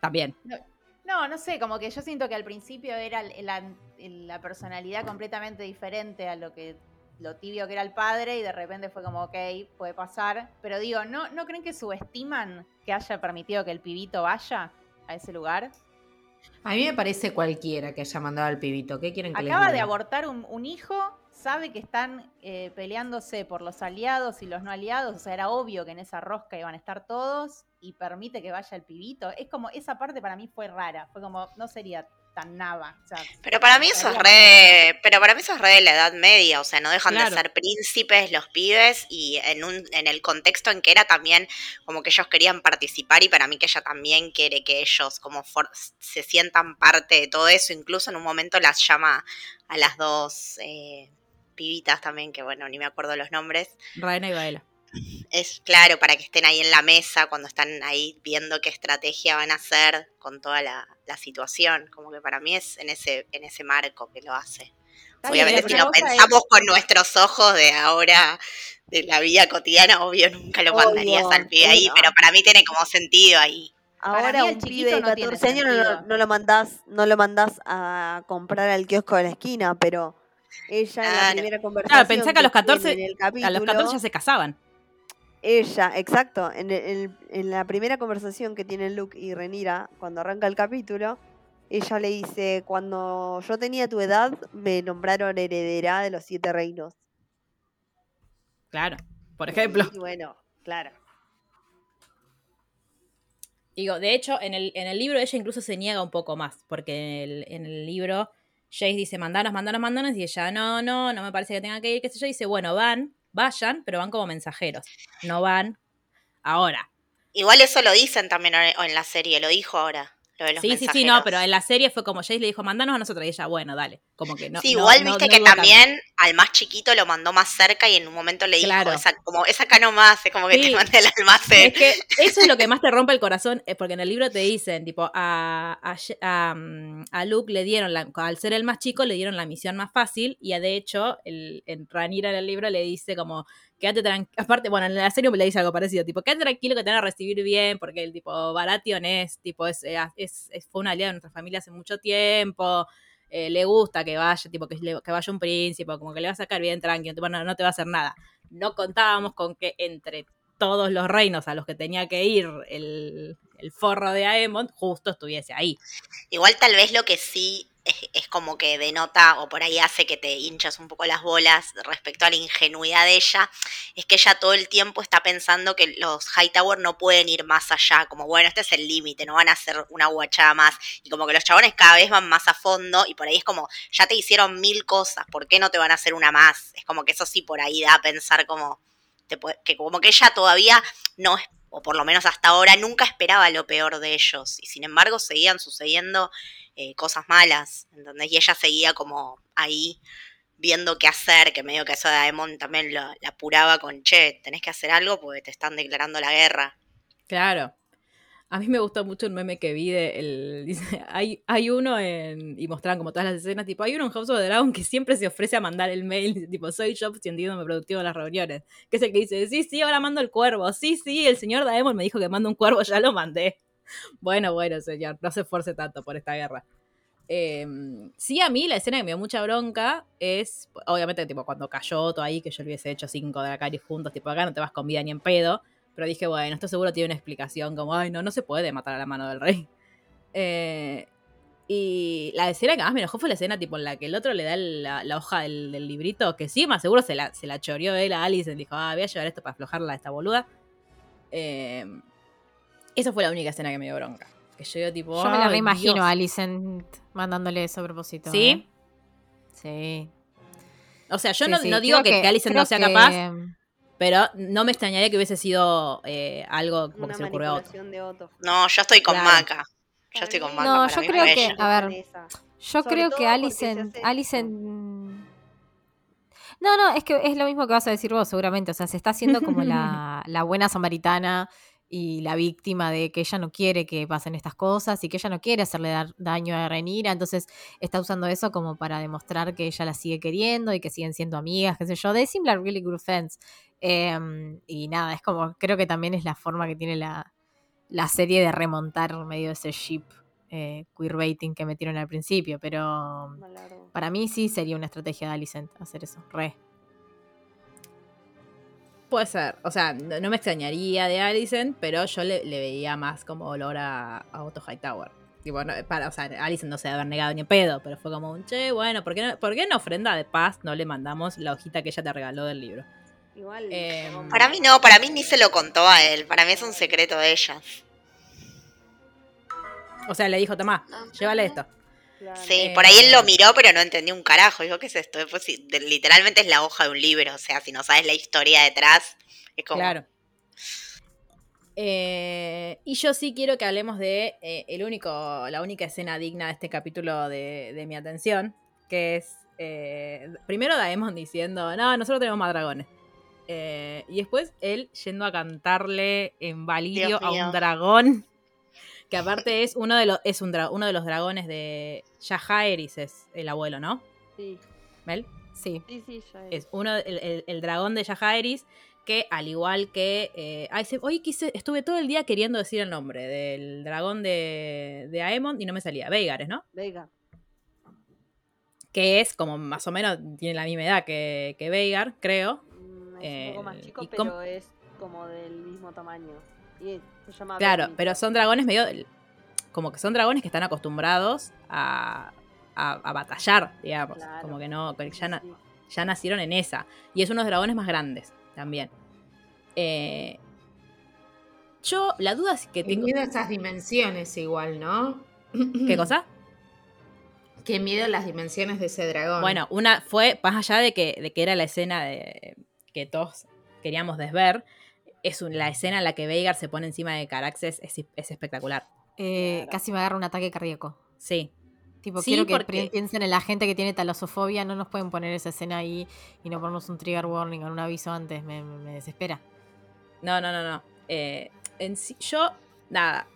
A: También.
B: No, no sé, como que yo siento que al principio era la, la personalidad completamente diferente a lo que lo tibio que era el padre y de repente fue como, ok, puede pasar. Pero digo, ¿no, ¿no creen que subestiman que haya permitido que el pibito vaya a ese lugar?
E: A mí me parece cualquiera que haya mandado al pibito. ¿Qué quieren que les
B: Acaba de
E: diga?
B: abortar un, un hijo sabe que están eh, peleándose por los aliados y los no aliados, o sea, era obvio que en esa rosca iban a estar todos y permite que vaya el pibito. Es como, esa parte para mí fue rara, fue como, no sería tan nava. o sea,
D: Pero para mí eso es re, pero para mí eso es re de la Edad Media, o sea, no dejan
G: Claro.
D: de ser príncipes los pibes y en un, en el contexto en que era también como que ellos querían participar y para mí que ella también quiere que ellos como for- se sientan parte de todo eso, incluso en un momento las llama a las dos eh, pibitas también, que bueno, ni me acuerdo los nombres,
G: Raena y Baela.
D: es claro para que estén ahí en la mesa cuando están ahí viendo qué estrategia van a hacer con toda la, la situación. Como que para mí es en ese, en ese marco que lo hace.
B: Está
D: Obviamente
B: bien,
D: si lo
B: es-
D: pensamos con nuestros ojos de ahora, de la vida cotidiana, obvio nunca lo
C: Obvio,
D: mandarías al pibe ahí, pero para mí tiene como sentido ahí.
C: Ahora un
B: chiquito
C: pibe de
B: no tiene
C: 14 años no, no lo mandás, no lo mandás a comprar al kiosco de la esquina, pero ella en la primera conversación
G: Claro, pensá que a los 14,
C: tiene en el
G: A los 14
C: capítulo,
G: ya se casaban.
C: ella, exacto, en, el- en el- en la primera conversación que tienen Luke y Renira, cuando arranca el capítulo, ella le dice, cuando yo tenía tu edad, me nombraron heredera de los siete reinos.
G: Claro. Por ejemplo.
C: Y bueno, claro.
A: Digo, de hecho, en el, en el libro ella incluso se niega un poco más, porque en el, en el libro Jace dice, mandanos, mandanos, mandanos, y ella, no, no, no me parece que tenga que ir, qué sé yo, y dice, bueno, van, vayan, pero van como mensajeros, no van ahora.
D: Igual eso lo dicen también en la serie, lo dijo ahora, lo de los
A: Sí, sí, sí, no, pero en la serie fue como Jace le dijo, mandanos a nosotros, y ella, bueno, dale, como que no.
D: sí,
A: no-
D: igual
A: no-
D: viste
A: no
D: que
A: duda tanto.
D: también al más chiquito lo mandó más cerca y en un momento le dijo,
A: Claro.
D: esa, como, es acá nomás, es como que
A: Sí.
D: te mandé el almacén.
A: Es que eso es lo que más te rompe el corazón, es porque en el libro te dicen, tipo, a, a, mm, a Luke le dieron, la, al ser el más chico, le dieron la misión más fácil, y a, de hecho, el, en Ranira en el libro le dice como, quédate tranquilo, aparte, bueno, en la serie le dice algo parecido, tipo, quédate tranquilo que te van a recibir bien, porque el tipo, Baratheon es, tipo, es, eh, es, fue una aliada de nuestra familia hace mucho tiempo, eh, le gusta que vaya, tipo, que, que vaya un príncipe, como que le va a sacar bien tranquilo, no, no te va a hacer nada. No contábamos con que entre todos los reinos a los que tenía que ir el, el forro de Aemon, justo estuviese ahí.
D: Igual tal vez lo que sí es, como que denota o por ahí hace que te hinchas un poco las bolas respecto a la ingenuidad de ella, es que ella todo el tiempo está pensando que los Hightower no pueden ir más allá, como bueno, este es el límite, no van a hacer una guachada más, y como que los chabones cada vez van más a fondo, y por ahí es como, ya te hicieron mil cosas, ¿por qué no te van a hacer una más? Es como que eso sí por ahí da a pensar como, que como que ella todavía no o por lo menos hasta ahora, nunca esperaba lo peor de ellos. Y sin embargo seguían sucediendo eh, cosas malas, ¿entendés? Y ella seguía como ahí viendo qué hacer, que medio que eso de Daemon también lo- la apuraba con, che, tenés que hacer algo porque te están declarando la guerra.
A: Claro. A mí me gustó mucho un meme que vi de el, hay, hay uno en, y mostraban como todas las escenas, tipo, hay uno en House of the Dragon que siempre se ofrece a mandar el mail, tipo, soy yo sintiéndome productivo en las reuniones, que es el que dice, sí, sí, ahora mando el cuervo, sí, sí, el señor Daemon me dijo que mando un cuervo, ya lo mandé. Bueno, bueno, señor, no se esfuerce tanto por esta guerra. Eh, sí, a mí la escena que me dio mucha bronca es, obviamente, tipo, cuando cayó todo ahí, que yo le hubiese hecho cinco de la cari juntos, tipo, acá no te vas con vida ni en pedo. Pero dije, bueno, esto seguro tiene una explicación, como, ay, no, no se puede matar a la mano del rey. Eh, y la escena que más me enojó fue la escena tipo en la que el otro le da la, hoja del, del librito, que sí, más seguro se la, se la choreó él a Alice y dijo, ah, voy a llevar esto para aflojarla a esta boluda. Eh, esa fue la única escena que me dio bronca. Que yo digo tipo,
F: Yo me la
A: "Ay,
F: reimagino
A: Dios".
F: a Alicent mandándole eso a propósito.
A: ¿Sí?
F: ¿eh? Sí.
A: O sea, yo
F: Sí,
A: no,
F: sí,
A: no digo
F: creo
A: que, que Alicent no sea
F: que-
A: capaz, pero no me extrañaría que hubiese sido eh, algo como
C: Una
A: que se le ocurrió a
C: Otto.
D: No, yo estoy con
A: Claro.
D: Maca. Yo estoy con Maca.
F: No,
D: para
F: yo
D: mí
F: creo que,
D: ella.
F: a ver, yo
C: Sobre
F: creo que Alicent, Alicent... No, no, es que es lo mismo que vas a decir vos, seguramente. O sea, se está haciendo como la, la buena samaritana y la víctima de que ella no quiere que pasen estas cosas y que ella no quiere hacerle dar daño a Renira. Entonces está usando eso como para demostrar que ella la sigue queriendo y que siguen siendo amigas, qué sé yo. They seem like really good friends. Em, y nada, es como, creo que también es la forma que tiene la, la serie de remontar medio ese ship eh, queerbaiting que metieron al principio. Pero
C: Malardo.
F: para mí sí sería una estrategia de Alicent hacer eso. Re.
A: Puede ser, o sea, no, no me extrañaría de Alicent, pero yo le, le veía más como olor a, a Otto Hightower. Tipo, no, para, o sea, Alison no se debe haber negado ni en pedo, pero fue como un che, bueno, ¿por qué, no, ¿por qué en ofrenda de paz no le mandamos la hojita que ella te regaló del libro?
C: Igual.
A: Eh,
C: como-
D: Para mí no, para mí ni se lo contó a él. Para mí es un secreto de ellas.
A: O sea, le dijo, Tomá, llévale esto.
C: Claro.
D: Sí,
A: Eh,
D: por ahí él lo miró, pero no entendió un carajo. Dijo, ¿qué es esto? Después, literalmente es la hoja de un libro. O sea, si no sabes la historia detrás, es como.
A: Claro. Eh, y yo sí quiero que hablemos de eh, el único, la única escena digna de este capítulo de, de mi atención, que es eh, primero Daemon diciendo, no, nosotros tenemos más dragones. Eh, y después él yendo a cantarle en Valirio a un dragón, que aparte es uno de los, es un uno de los dragones de Yajaeris, es el abuelo, ¿no?
C: Sí,
A: Mel.
F: Sí.
C: sí, sí, ya
A: Es uno, el, el- el dragón de Yajaeris, que al igual que. eh, ay, se- hoy quise, estuve todo el día queriendo decir el nombre del dragón de, de Aemon y no me salía. Veigares, ¿no?
C: Vega.
A: Que es como más o menos, tiene la misma edad que, que Veigar, creo.
C: Mm, es un poco más
A: Eh,
C: chico, pero es como del mismo tamaño. Y se llama
A: Claro, pero son dragones medio. Como que son dragones que están acostumbrados a, a, a batallar, digamos.
C: Claro.
A: Como que no. que ya, na- ya nacieron en esa. Y es unos dragones más grandes también. Eh, yo, la duda es que
E: Qué
A: tengo.
E: miedo esas dimensiones igual, ¿no?
A: ¿Qué cosa?
E: Qué miedo las dimensiones de ese dragón.
A: Bueno, una fue, más allá de que, de que era la escena de, que todos queríamos desver, es un- la escena en la que Veigar se pone encima de Caraxes, es, es espectacular.
F: Eh,
C: Claro.
F: Casi me agarra un ataque cardíaco.
A: Sí.
F: Tipo,
A: Sí,
F: quiero que
A: porque-
F: piensen en la gente que tiene talosofobia, no nos pueden poner esa escena ahí y no ponernos un trigger warning o un aviso antes, me, me- me desespera.
A: No, no, no, no. Eh, en sí- yo, nada.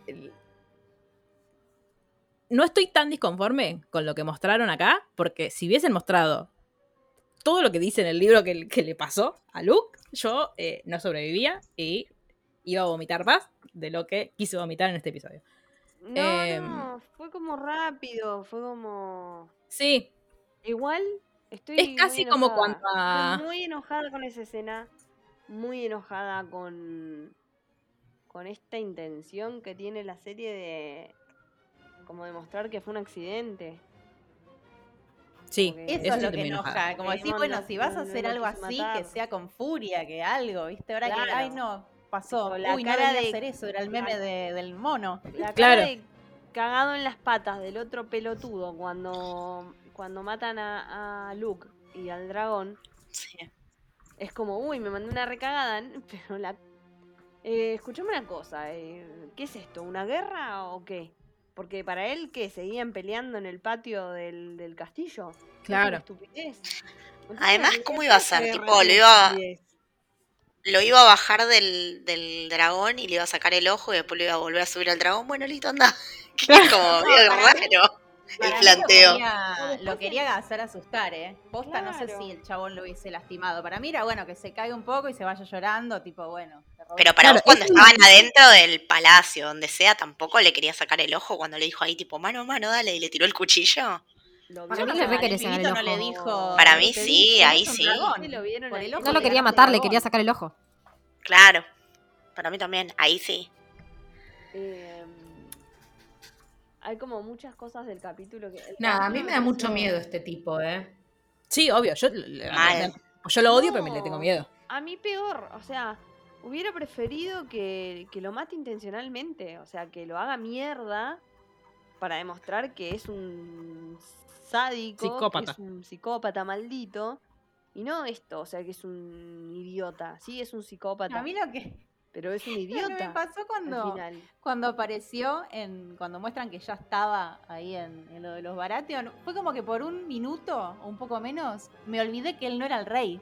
A: No estoy tan disconforme con lo que mostraron acá, porque si hubiesen mostrado todo lo que dice en el libro que, que le pasó a Luke, yo eh, no sobrevivía y iba a vomitar más de lo que quise vomitar en este episodio.
C: No,
A: Em,
C: no, fue como rápido, fue como...
A: Sí,
C: Igual estoy
A: Es casi
C: muy
A: como cuando
C: Estoy muy enojada con esa escena, muy enojada con con esta intención que tiene la serie de como demostrar que fue un accidente.
A: Sí.
C: Eso
B: es lo que enoja.
A: enojada.
B: Como decir, bueno,
C: no-
B: si vas a hacer algo así,
C: matar.
B: que sea con furia, que algo, ¿viste? Ahora que, ay, no, pasó.
C: La
B: Uy,
C: cara
B: no
C: de-
B: hacer eso, era el meme de- del mono.
C: La cara
A: Claro.
C: de cagado en las patas del otro pelotudo cuando cuando matan a, a Luke y al dragón
D: Sí.
C: es como, uy, me mandé una recagada, pero la... Eh, escuchame una cosa, eh, ¿qué es esto? ¿Una guerra o qué? Porque para él, ¿qué? ¿Seguían peleando en el patio del, del castillo? ¿Es una
A: Claro.
C: estupidez?
D: Además, ¿cómo
C: ¿qué
D: iba a ser? Tipo, lo iba-? Lo iba a bajar del, del dragón y le iba a sacar el ojo y después lo iba a volver a subir al dragón. Bueno, listo, anda. Que es como
B: para mí-
D: raro el planteo.
B: Lo quería, lo quería hacer asustar, ¿eh? Posta, no sé si el chabón lo hubiese lastimado. Para mí era bueno que se caiga un poco y se vaya llorando, tipo, bueno.
D: Pero para
A: Claro,
D: vos cuando estaban adentro del palacio, donde sea, tampoco le quería sacar el ojo cuando le dijo ahí tipo, mano, mano, dale, y le tiró el cuchillo.
C: Lo
F: Para mí le re
B: El
F: quería sacar el
B: pibito no le
F: ojo.
B: dijo.
D: Para mí sí, ahí sí.
C: lo vieron
B: Por
C: ahí.
B: el ojo
F: No lo quería matar, le quería sacar el ojo.
D: Claro. Para mí también, ahí sí.
C: Eh, hay como muchas cosas del capítulo que...
E: Nada, a mí me da mucho miedo este tipo, ¿eh?
A: Sí, obvio. Yo, yo lo odio, pero me le
C: No.
A: tengo miedo.
C: A mí peor, o sea, hubiera preferido que, que lo mate intencionalmente, o sea, que lo haga mierda para demostrar que es un sádico, que
A: Psicópata.
C: es un psicópata maldito, y no esto, o sea, que es un idiota. Sí, es un psicópata,
B: A mí lo que,
C: pero es un
B: lo que me
C: idiota
B: pasó cuando, cuando apareció, en, cuando muestran que ya estaba ahí en, en lo de los Baratheon, fue como que por un minuto o un poco menos me olvidé que él no era el rey.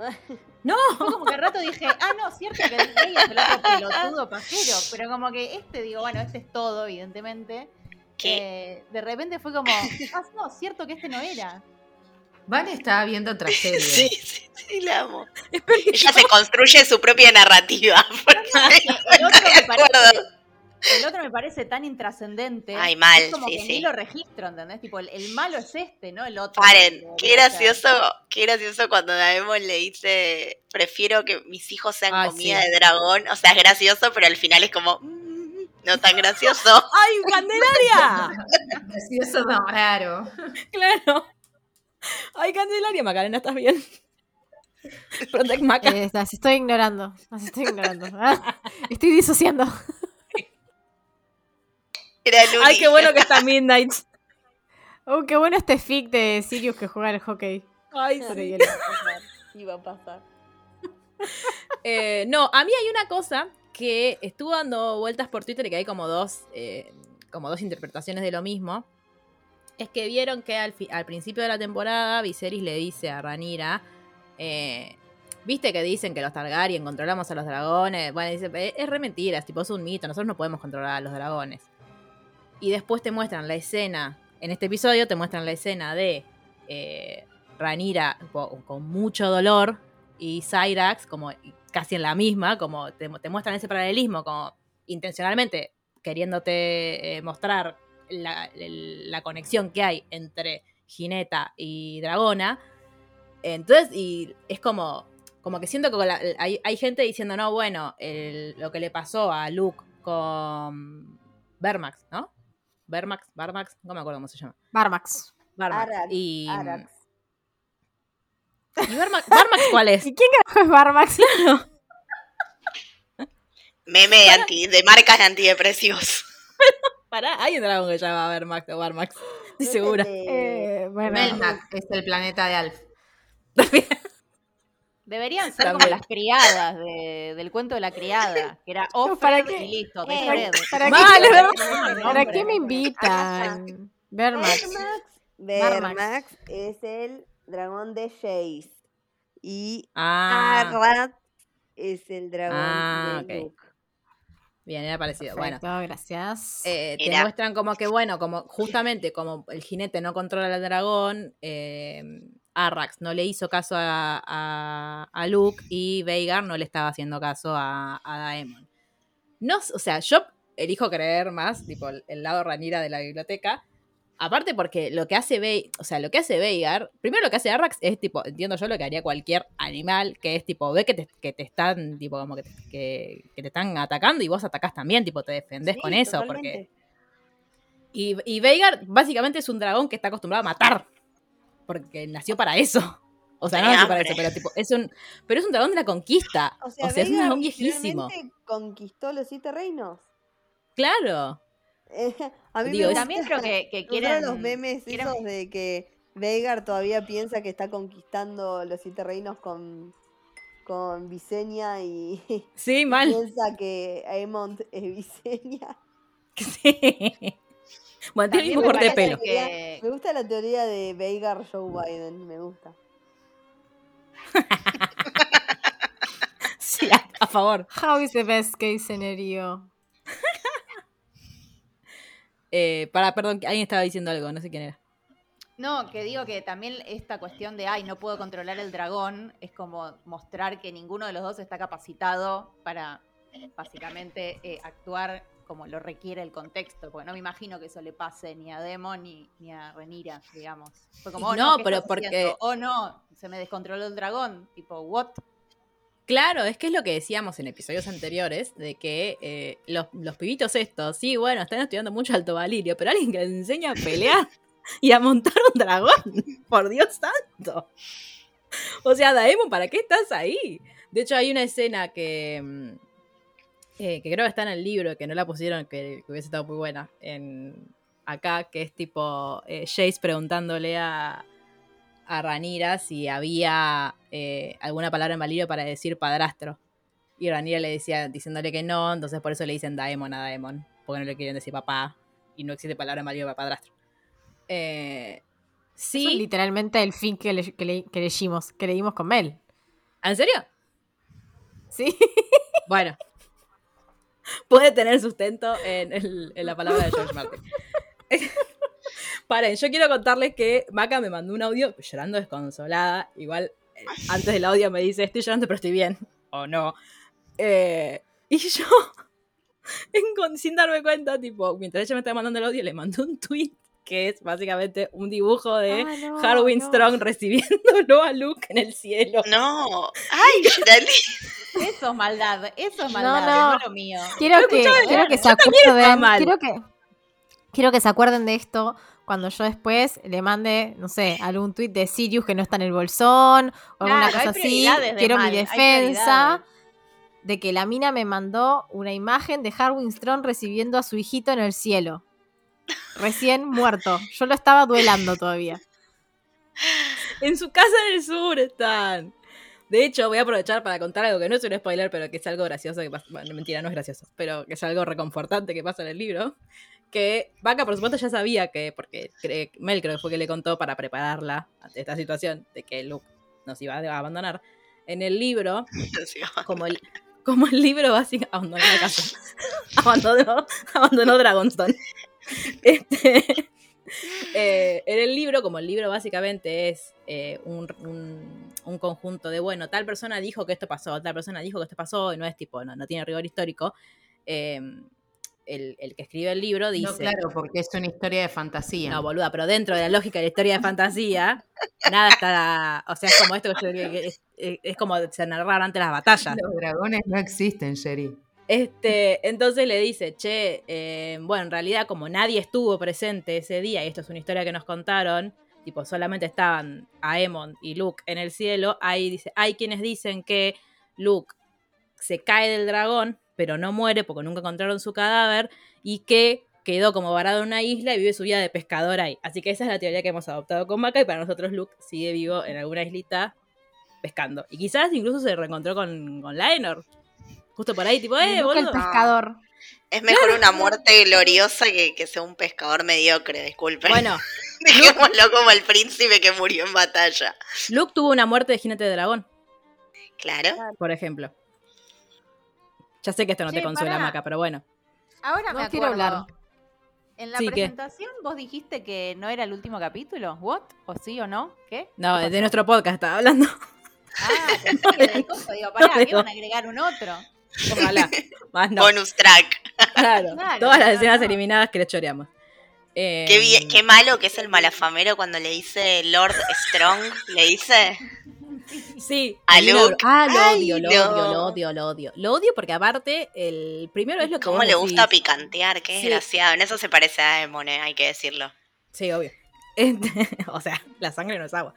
A: ¡No!
B: Fue como que al rato dije, ah, no, cierto que el rey es el otro pelotudo pajero. Pero como que este, digo, bueno, este es todo, evidentemente.
D: ¿Qué?
B: Eh, de repente fue como, ah, no, cierto que este no era.
E: Van estaba viendo otra serie.
D: Sí, sí, sí, la amo.
A: Que
D: Ella se construye su propia narrativa.
B: El otro, me
D: De acuerdo.
B: parece, el otro me parece tan intrascendente.
D: Ay, mal,
B: es como
D: sí,
B: que
D: sí.
B: ni lo registro, ¿entendés? Tipo, el, el malo es este, ¿no? El otro.
D: Paren, qué gracioso, qué gracioso cuando Daemon le dice, prefiero que mis hijos sean
A: Ay,
D: comida
A: sí.
D: de dragón. O sea, es gracioso, pero al final es como, "Mm, No tan gracioso.
A: ¡Ay, Candelaria!
E: Gracioso, no, raro.
A: claro. ¡Ay, Candelaria! Macarena, ¿estás bien? Protect Maca.
F: Eh, las estoy ignorando. Las estoy ignorando. Ah, estoy disociando.
D: Era el
A: ¡Ay, qué bueno que está Midnight!
F: Oh, qué bueno este fic de Sirius que juega al hockey.
A: ¡Ay,
C: Sí, iba a pasar, Iba a pasar.
A: Eh, no, a mí hay una cosa que estuvo dando vueltas por Twitter y que hay como dos, eh, como dos interpretaciones de lo mismo. Es que vieron que al, principio de la temporada Viserys le dice a Ranira, eh, viste que dicen que los Targaryen controlamos a los dragones. Bueno, dice, "Eh, es re mentira, es tipo, es un mito, nosotros no podemos controlar a los dragones. Y después te muestran la escena, en este episodio te muestran la escena de eh, Ranira con mucho dolor y Cyrax como casi en la misma, como te, muestran ese paralelismo, como intencionalmente queriéndote eh, mostrar la, conexión que hay entre Gineta y Dragona. Entonces, y es como, como que siento que hay, gente diciendo, no, bueno, lo que le pasó a Luke con Bermax, ¿no? Bermax, Barmax, no me acuerdo cómo se llama.
F: Barmax.
A: Barmax.
C: Arax,
A: y,
C: Arax.
A: ¿y Barmax, Barmax cuál es?
F: ¿Y quién carajo es Barmax?
D: Meme de, anti, de marcas de antidepresivos.
A: Pará, hay un dragón que se llama Barmax o Barmax. Estoy
C: ¿No es
A: segura.
F: Eh, bueno.
E: Melmac es el planeta de Alf.
B: Deberían ser como las criadas de- del cuento de la criada, que era Offred
F: ¿para qué?
B: y listo, de
C: Eh.
F: ¿Para qué,
A: Vale,
F: ¿Para qué me invitan? Vermax.
C: Vermax. Es el dragón de Jace. Y
A: Ah,
C: Arrat es el dragón
A: Ah,
C: de
A: ok.
C: Luke.
A: bien, era parecido. Bueno,
F: gracias.
A: eh, te
D: Era.
A: muestran como que, bueno, como justamente como el jinete no controla al dragón, eh, Arrax no le hizo caso a, a, a Luke y Veigar no le estaba haciendo caso a, a Daemon. No, o sea, yo elijo creer más, tipo, el, lado ranira de la biblioteca. Aparte porque lo que hace Ve o sea, lo que hace Veigar, primero lo que hace Arrax es tipo, entiendo yo lo que haría cualquier animal, que es tipo, ve que te, que te están, tipo, como que te, que, que te están atacando y vos atacás también, tipo, te defendés
C: Sí,
A: con eso,
C: totalmente.
A: porque... Y, y Veigar básicamente es un dragón que está acostumbrado a matar, porque nació para eso. O sea, no nació para eso, pero tipo, es un, pero es un dragón de la conquista.
C: O
A: O
C: sea,
A: es un dragón viejísimo.
C: conquistó los siete reinos.
A: Claro.
C: Eh, a mí
A: Digo,
C: me gusta,
B: También creo que, quieren...
C: los memes
B: quieren-
C: esos de que Veigar todavía piensa que está conquistando los siete reinos con, con Visenya y
A: Sí, mal.
C: piensa que Aemond es Visenya.
A: Sí. Bueno, tiene el mismo
B: me
A: corte de pelo.
B: que-
C: Me gusta la teoría de Veigar Joe Biden, me gusta.
A: Sí, a, a favor.
F: How is the best case scenario?
A: Eh, para, perdón, alguien estaba diciendo algo, no sé quién era.
B: No, que digo que también esta cuestión de, ay, no puedo controlar el dragón, es como mostrar que ninguno de los dos está capacitado para básicamente eh, actuar como lo requiere el contexto, porque no me imagino que eso le pase ni a Demon ni, ni a Renira, digamos. Fue como, oh,
A: No,
B: ¿qué
A: pero porque-
B: haciendo? Oh, no, se me descontroló el dragón, tipo, what?
A: Claro, es que es lo que decíamos en episodios anteriores, de que eh, los, los pibitos estos, sí, bueno, están estudiando mucho alto valirio, pero alguien que les enseña a pelear y a montar un dragón, por Dios santo. O sea, Daemon, ¿para qué estás ahí? De hecho, hay una escena que, mm, eh, que creo que está en el libro, que no la pusieron, que, que hubiese estado muy buena, en acá, que es tipo eh, Jace preguntándole a, a Ranira si había eh, alguna palabra en valirio para decir padrastro. Y Ranira le decía, diciéndole que no, entonces por eso le dicen Daemon a Daemon, porque no le quieren decir papá, y no existe palabra en valirio para padrastro. Eh,
F: Eso es
A: sí,
F: literalmente el fin que, le- que, le- que leímos, que leímos con Mel.
A: ¿en serio?
F: ¿Sí?
A: Bueno. Puede tener sustento en, la palabra de George Martin. Paren, yo quiero contarles que Maca me mandó un audio llorando desconsolada. Igual, eh, antes del audio me dice, estoy llorando pero estoy bien. O no. Eh, y yo, sin darme cuenta, tipo, mientras ella me estaba mandando el audio, le mandé un tweet que es básicamente un dibujo de
F: Ah, no,
A: Harwin
F: no.
A: Strong recibiéndolo a Luke en el cielo.
D: No. ¡Ay!
C: Es
B: Eso es maldad, eso es maldad,
F: no.
B: no, lo mío.
F: Quiero que, quiero que se acuerden. Quiero que, quiero que se acuerden de esto cuando yo después le mande, no sé, algún tuit de Sirius que no está en el bolsón o alguna
B: Claro,
F: cosa así. Quiero
B: mal,
F: mi defensa de que la mina me mandó una imagen de Harwin Strong recibiendo a su hijito en el cielo. Recién muerto. Yo lo estaba duelando todavía.
A: En su casa en el sur están. De hecho, voy a aprovechar para contar algo que no es un spoiler, pero que es algo gracioso que pasa. Bueno, mentira, no es gracioso, pero que es algo reconfortante que pasa en el libro. Que Vaca, por supuesto, ya sabía que, porque cre- Mel creo que fue que le contó para prepararla ante esta situación de que Luke nos iba a abandonar. En el libro, como el, como el libro básico, abandonó la casa. abandonó, abandonó Dragonstone. Este, eh, en el libro, como el libro básicamente es eh, un, un- un conjunto de, bueno, tal persona dijo que esto pasó, tal persona dijo que esto pasó, y no es tipo, no, no tiene rigor histórico, eh, el, el que escribe el libro dice...
E: No, claro, porque es una historia de fantasía.
A: No, boluda, pero dentro de la lógica de la historia de fantasía, nada está. O sea, es como esto que yo- es, es como se narrar antes las batallas.
E: Los dragones no existen, Sherry.
A: Este, entonces le dice, che, eh, bueno, en realidad como nadie estuvo presente ese día, y esto es una historia que nos contaron, tipo, solamente estaban Aemon y Luke en el cielo, ahí dice, hay quienes dicen que Luke se cae del dragón, pero no muere porque nunca encontraron su cadáver, y que quedó como varado en una isla y vive su vida de pescador ahí. Así que esa es la teoría que hemos adoptado con Maca, y para nosotros Luke sigue vivo en alguna islita pescando. Y quizás incluso se reencontró con, con Laenor. Justo por ahí, tipo, eh,
F: Luke el
A: boludo.
F: pescador.
D: Es mejor una muerte gloriosa que, que sea un pescador mediocre, disculpen.
A: Bueno,
D: Dejémoslo como el príncipe que murió en batalla.
A: Luke tuvo una muerte de jinete de dragón,
D: Claro.
A: por ejemplo. Ya sé que esto no te consuela,
B: pará.
A: Maca, pero bueno.
B: Ahora
F: No
B: me
F: quiero hablar.
B: En la
A: Sí, ¿qué?
B: presentación vos dijiste que no era el último capítulo. ¿What? ¿O sí o no? ¿Qué?
A: No,
B: ¿Qué
A: de nuestro podcast estaba hablando.
B: Ah, pensé que de. Digo, pará, que iban a agregar un otro.
A: Ojalá. Más no.
D: Bonus track.
A: Claro.
B: Claro,
A: Todas las escenas
B: no.
A: eliminadas que le choreamos. Eh,
D: Qué, bien- qué malo que es el malafamero cuando le dice Lord Strong. Le dice.
A: Sí.
D: A Luke.
A: Ah, lo
D: Ay,
A: odio, lo
D: no.
A: odio, lo odio, lo odio. Lo odio porque aparte, el primero es lo que
D: ¿Cómo le
A: decís.
D: gusta picantear? Qué
A: Sí.
D: desgraciado. En eso se parece a Emon, eh, hay que decirlo.
A: Sí, obvio. Este, o sea, la sangre no es agua.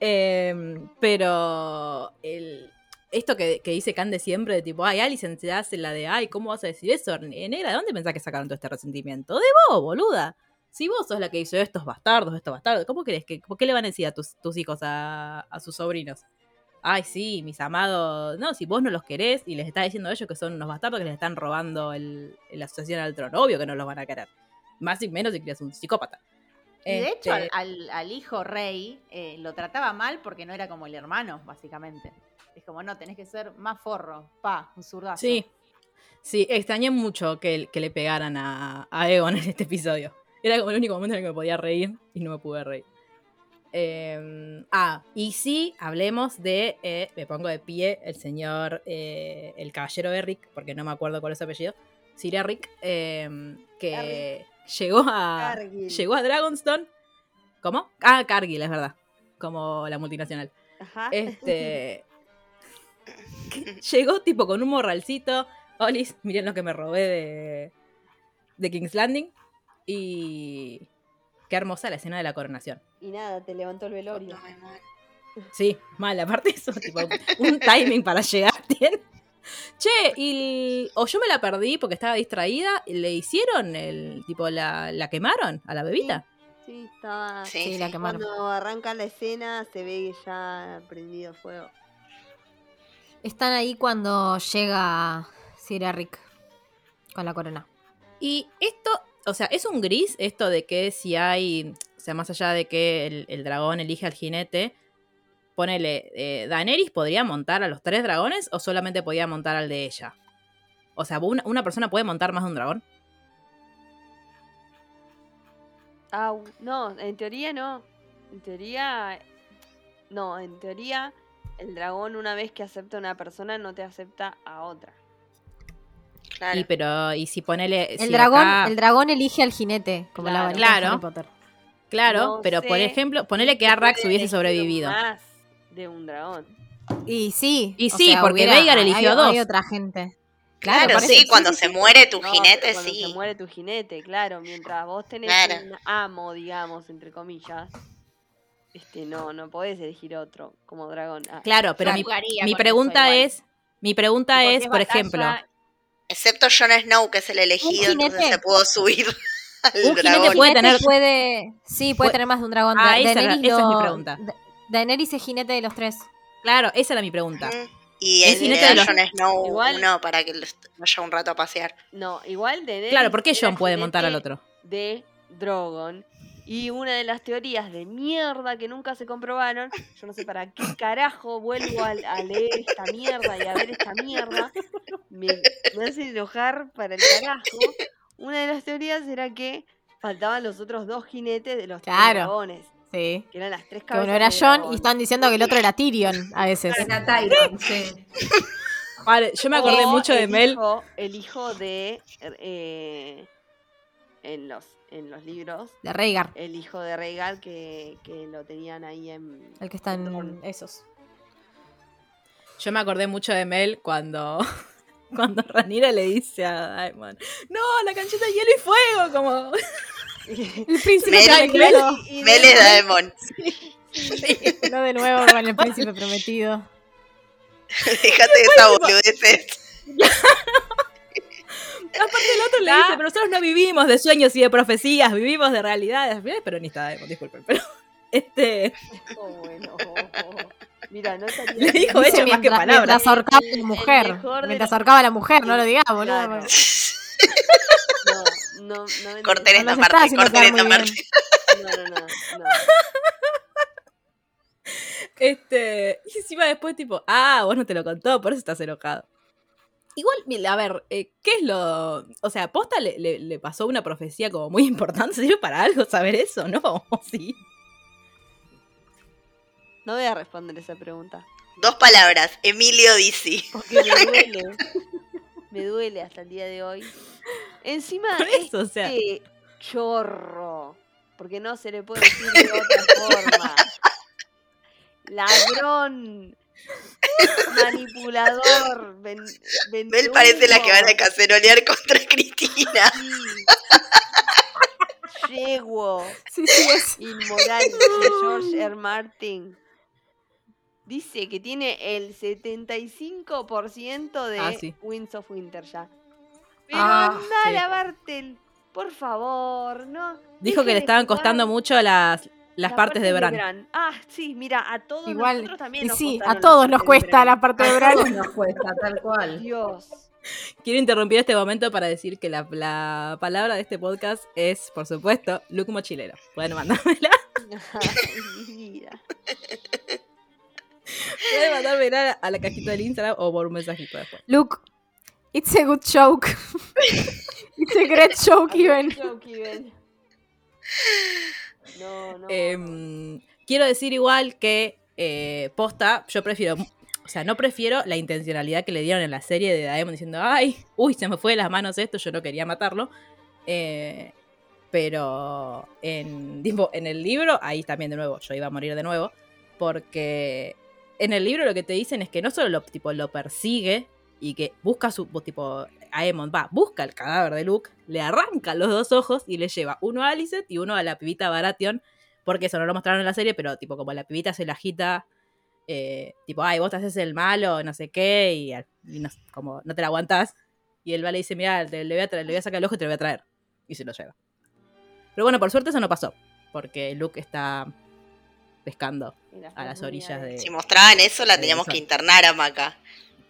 A: Eh, pero el, esto que, que dice Cande siempre, de tipo, ay, Alicent se hace la de, ay, ¿cómo vas a decir eso? Negra, ¿de dónde pensás que sacaron todo este resentimiento? De vos, boluda. Si vos sos la que hizo estos bastardos, estos bastardos, ¿cómo crees que, qué le van a decir a tus, tus hijos, a, a sus sobrinos? Ay, sí, mis amados. No, si vos no los querés y les está diciendo a ellos que son unos bastardos que les están robando el, la asociación al trono, obvio que no los van a querer. Más y menos si crees un psicópata.
B: Y de hecho, al,
A: Este,
B: al- al hijo rey eh, lo trataba mal porque no era como el hermano, básicamente. Es como, no, tenés que ser más forro. Pa, un zurdazo.
A: Sí, sí, extrañé mucho que, que le pegaran a, a Egon en este episodio. Era como el único momento en el que me podía reír y no me pude reír. Eh, ah, y sí, hablemos de, eh, me pongo de pie, el señor, eh, el caballero Eric, porque no me acuerdo cuál es su apellido, Sir Eric, eh, que llegó a,
C: Cargill.
A: llegó a Dragonstone. ¿Cómo? Ah, Cargill, es verdad, como la multinacional.
C: Ajá.
A: Este. llegó tipo con un morralcito. Olis, miren lo que me robé de. de King's Landing. Y. Qué hermosa la escena de la coronación.
C: Y nada, te levantó el velorio.
A: Sí, mal, aparte eso, tipo, un timing para llegar tiene. Che, y. O yo me la perdí porque estaba distraída. ¿Le hicieron el. tipo, la, la quemaron a la bebita?
C: Sí, estaba.
D: Sí,
F: Sí,
D: sí.
F: la quemaron.
C: Cuando arranca la escena se ve que ya ha prendido fuego.
F: Están ahí cuando llega Sir Eric con la corona.
A: Y esto, o sea, es un gris esto de que si hay, o sea, más allá de que el, el dragón elige al jinete, ponele, eh, ¿Daenerys podría montar a los tres dragones o solamente podía montar al de ella? O sea, ¿una, una persona puede montar más de un dragón?
C: Ah, no, en teoría no. En teoría. No, en teoría el dragón una vez que acepta a una persona no te acepta a otra.
D: Claro.
A: Y pero, y si ponele...
F: El
A: si
F: dragón,
A: acá-
F: el dragón elige al jinete, como la
C: Claro.
F: varita de
A: Claro.
F: Harry Potter.
A: claro,
C: No
A: pero por ejemplo, ponele que Arrax hubiese sobrevivido.
C: Más de un dragón.
F: Y sí.
A: Y sí,
F: sea,
A: porque
F: hubiera-
A: Veigar eligió
F: hay,
A: dos.
F: Hay otra gente.
D: Claro, sí, cuando se muere tu
C: No,
D: jinete,
C: pero cuando
D: sí.
C: se muere tu jinete, claro, mientras vos tenés
D: Claro.
C: un amo, digamos, entre comillas, este no, no podés elegir otro como dragón. Ah,
A: Claro, pero mi, mi pregunta es, mi pregunta es, por
C: batalla,
A: ejemplo,
D: Excepto Jon Snow, que es el elegido, entonces se pudo subir al
A: Un jinete
D: dragón.
A: puede tener-
F: puede. Sí, puede tener más de un dragón.
A: Ah,
F: Da-
A: esa era-
F: Daenerys
A: esa es mi pregunta.
F: Da- Daenerys es jinete de los tres.
A: claro, esa era mi pregunta.
D: Y
A: El jinete de
D: de
A: los-
D: Jon Snow
C: Igual-
D: uno para que vaya un rato a pasear.
C: No, igual de
A: Claro, ¿por qué John puede montar al otro?
C: De Drogon. Y una de las teorías de mierda que nunca se comprobaron, yo no sé para qué carajo vuelvo a, a leer esta mierda y a ver esta mierda, me, me hace enojar para el carajo. Una de las teorías era que faltaban los otros dos jinetes de los tres
F: Claro.
C: dragones,
F: Sí.
C: que eran las tres
F: Que
C: cabezas
F: uno era John y están diciendo que el otro era Tyrion a veces.
E: Era Tyrion, sí.
A: Vale, yo me acordé
C: O
A: mucho de
C: el
A: Mel.
C: hijo- el hijo de. eh, en, los, en los libros.
F: De Rhaegar.
C: El hijo de Rhaegar que, que lo tenían ahí en.
F: El que está en esos.
A: Yo me acordé mucho de Mel cuando, cuando Ranira le dice a Daemon, no, la canchita de hielo y fuego, como...
F: El príncipe
D: Mel-
C: y
D: Mel es Daemon.
F: No de nuevo con el príncipe prometido.
D: Déjate de esa boludeces.
A: Aparte el otro le dice, pero nosotros no vivimos de sueños y de profecías, vivimos de realidades. Es peronista Daemon, disculpen, pero... Este,
C: Oh, bueno. Mira, no estaría.
A: le dijo hecho más que palabras.
F: mientras ahorcaba a la mujer. Mientras ahorcaba a la mujer, no lo digamos.
C: Claro. No, no, no. me
D: Corten
F: No
D: esta parte, corten esta parte.
C: No, no, no. no.
A: Este, y encima después tipo, ah, vos no te lo contó, por eso estás enojado. Igual, a ver, eh, ¿qué es lo...? O sea, ¿Posta le, le- le pasó una profecía como muy importante? ¿Sirve para algo saber eso, no? ¿O sí?
C: No voy a responder esa pregunta.
D: Dos palabras, Emilio Dizzy.
C: Porque me duele. me duele hasta el día de hoy. Encima,
A: Por eso, o sea.
C: este chorro. Porque no se le puede decir de otra forma. Ladrón. Manipulador. ven-
D: Mel parece la que van a cacerolear contra Cristina.
C: sí. Yegua.
F: Sí, sí, es.
C: Inmoral de George R. Martin. Dice que tiene el 75% de
A: Ah, sí.
C: Winds of Winter ya. Pero
E: Ah,
C: anda
A: sí.
C: a lavarte el- Por favor, no.
A: Dijo que le estaban
C: jugar
A: costando mucho las, las
C: la
A: partes de Bran.
C: Ah, sí, mira, a todos
F: Igual.
C: nosotros también
F: Y
C: nos
F: sí, a todos nos cuesta
C: Bran.
F: la parte de
E: A todos
F: Bran.
E: nos cuesta, tal cual.
C: Dios.
A: Quiero interrumpir este momento para decir que la, la palabra de este podcast es, por supuesto, Luke Mochilero. Pueden mandármela.
C: Ay.
A: Pueden mandármela a la cajita del Instagram o por un mensajito después.
F: Look, it's a good joke. it's a great joke even.
C: Joke, even. No, no.
A: Em, quiero decir igual que eh, posta, yo prefiero, o sea, no prefiero la intencionalidad que le dieron en la serie de Daemon diciendo, ay, uy, se me fue de las manos esto, yo no quería matarlo. Eh, pero en, tipo, en el libro, ahí también de nuevo, yo iba a morir de nuevo, porque en el libro lo que te dicen es que no solo lo, tipo, lo persigue y que busca su, tipo, Aemon va, busca el cadáver de Luke, le arranca los dos ojos y le lleva uno a Alicent y uno a la pibita Baratheon, porque eso no lo mostraron en la serie, pero tipo como la pibita se la agita, eh, tipo, ay, vos te haces el malo, no sé qué, y, no, como no te la aguantás, y el vale dice, mira, le, voy a le voy a sacar el ojo y te lo voy a traer, y se lo lleva. Pero bueno, por suerte eso no pasó, porque Luke está pescando a las orillas de...
D: Si mostraban eso, la teníamos
A: eso.
D: que internar a Maca.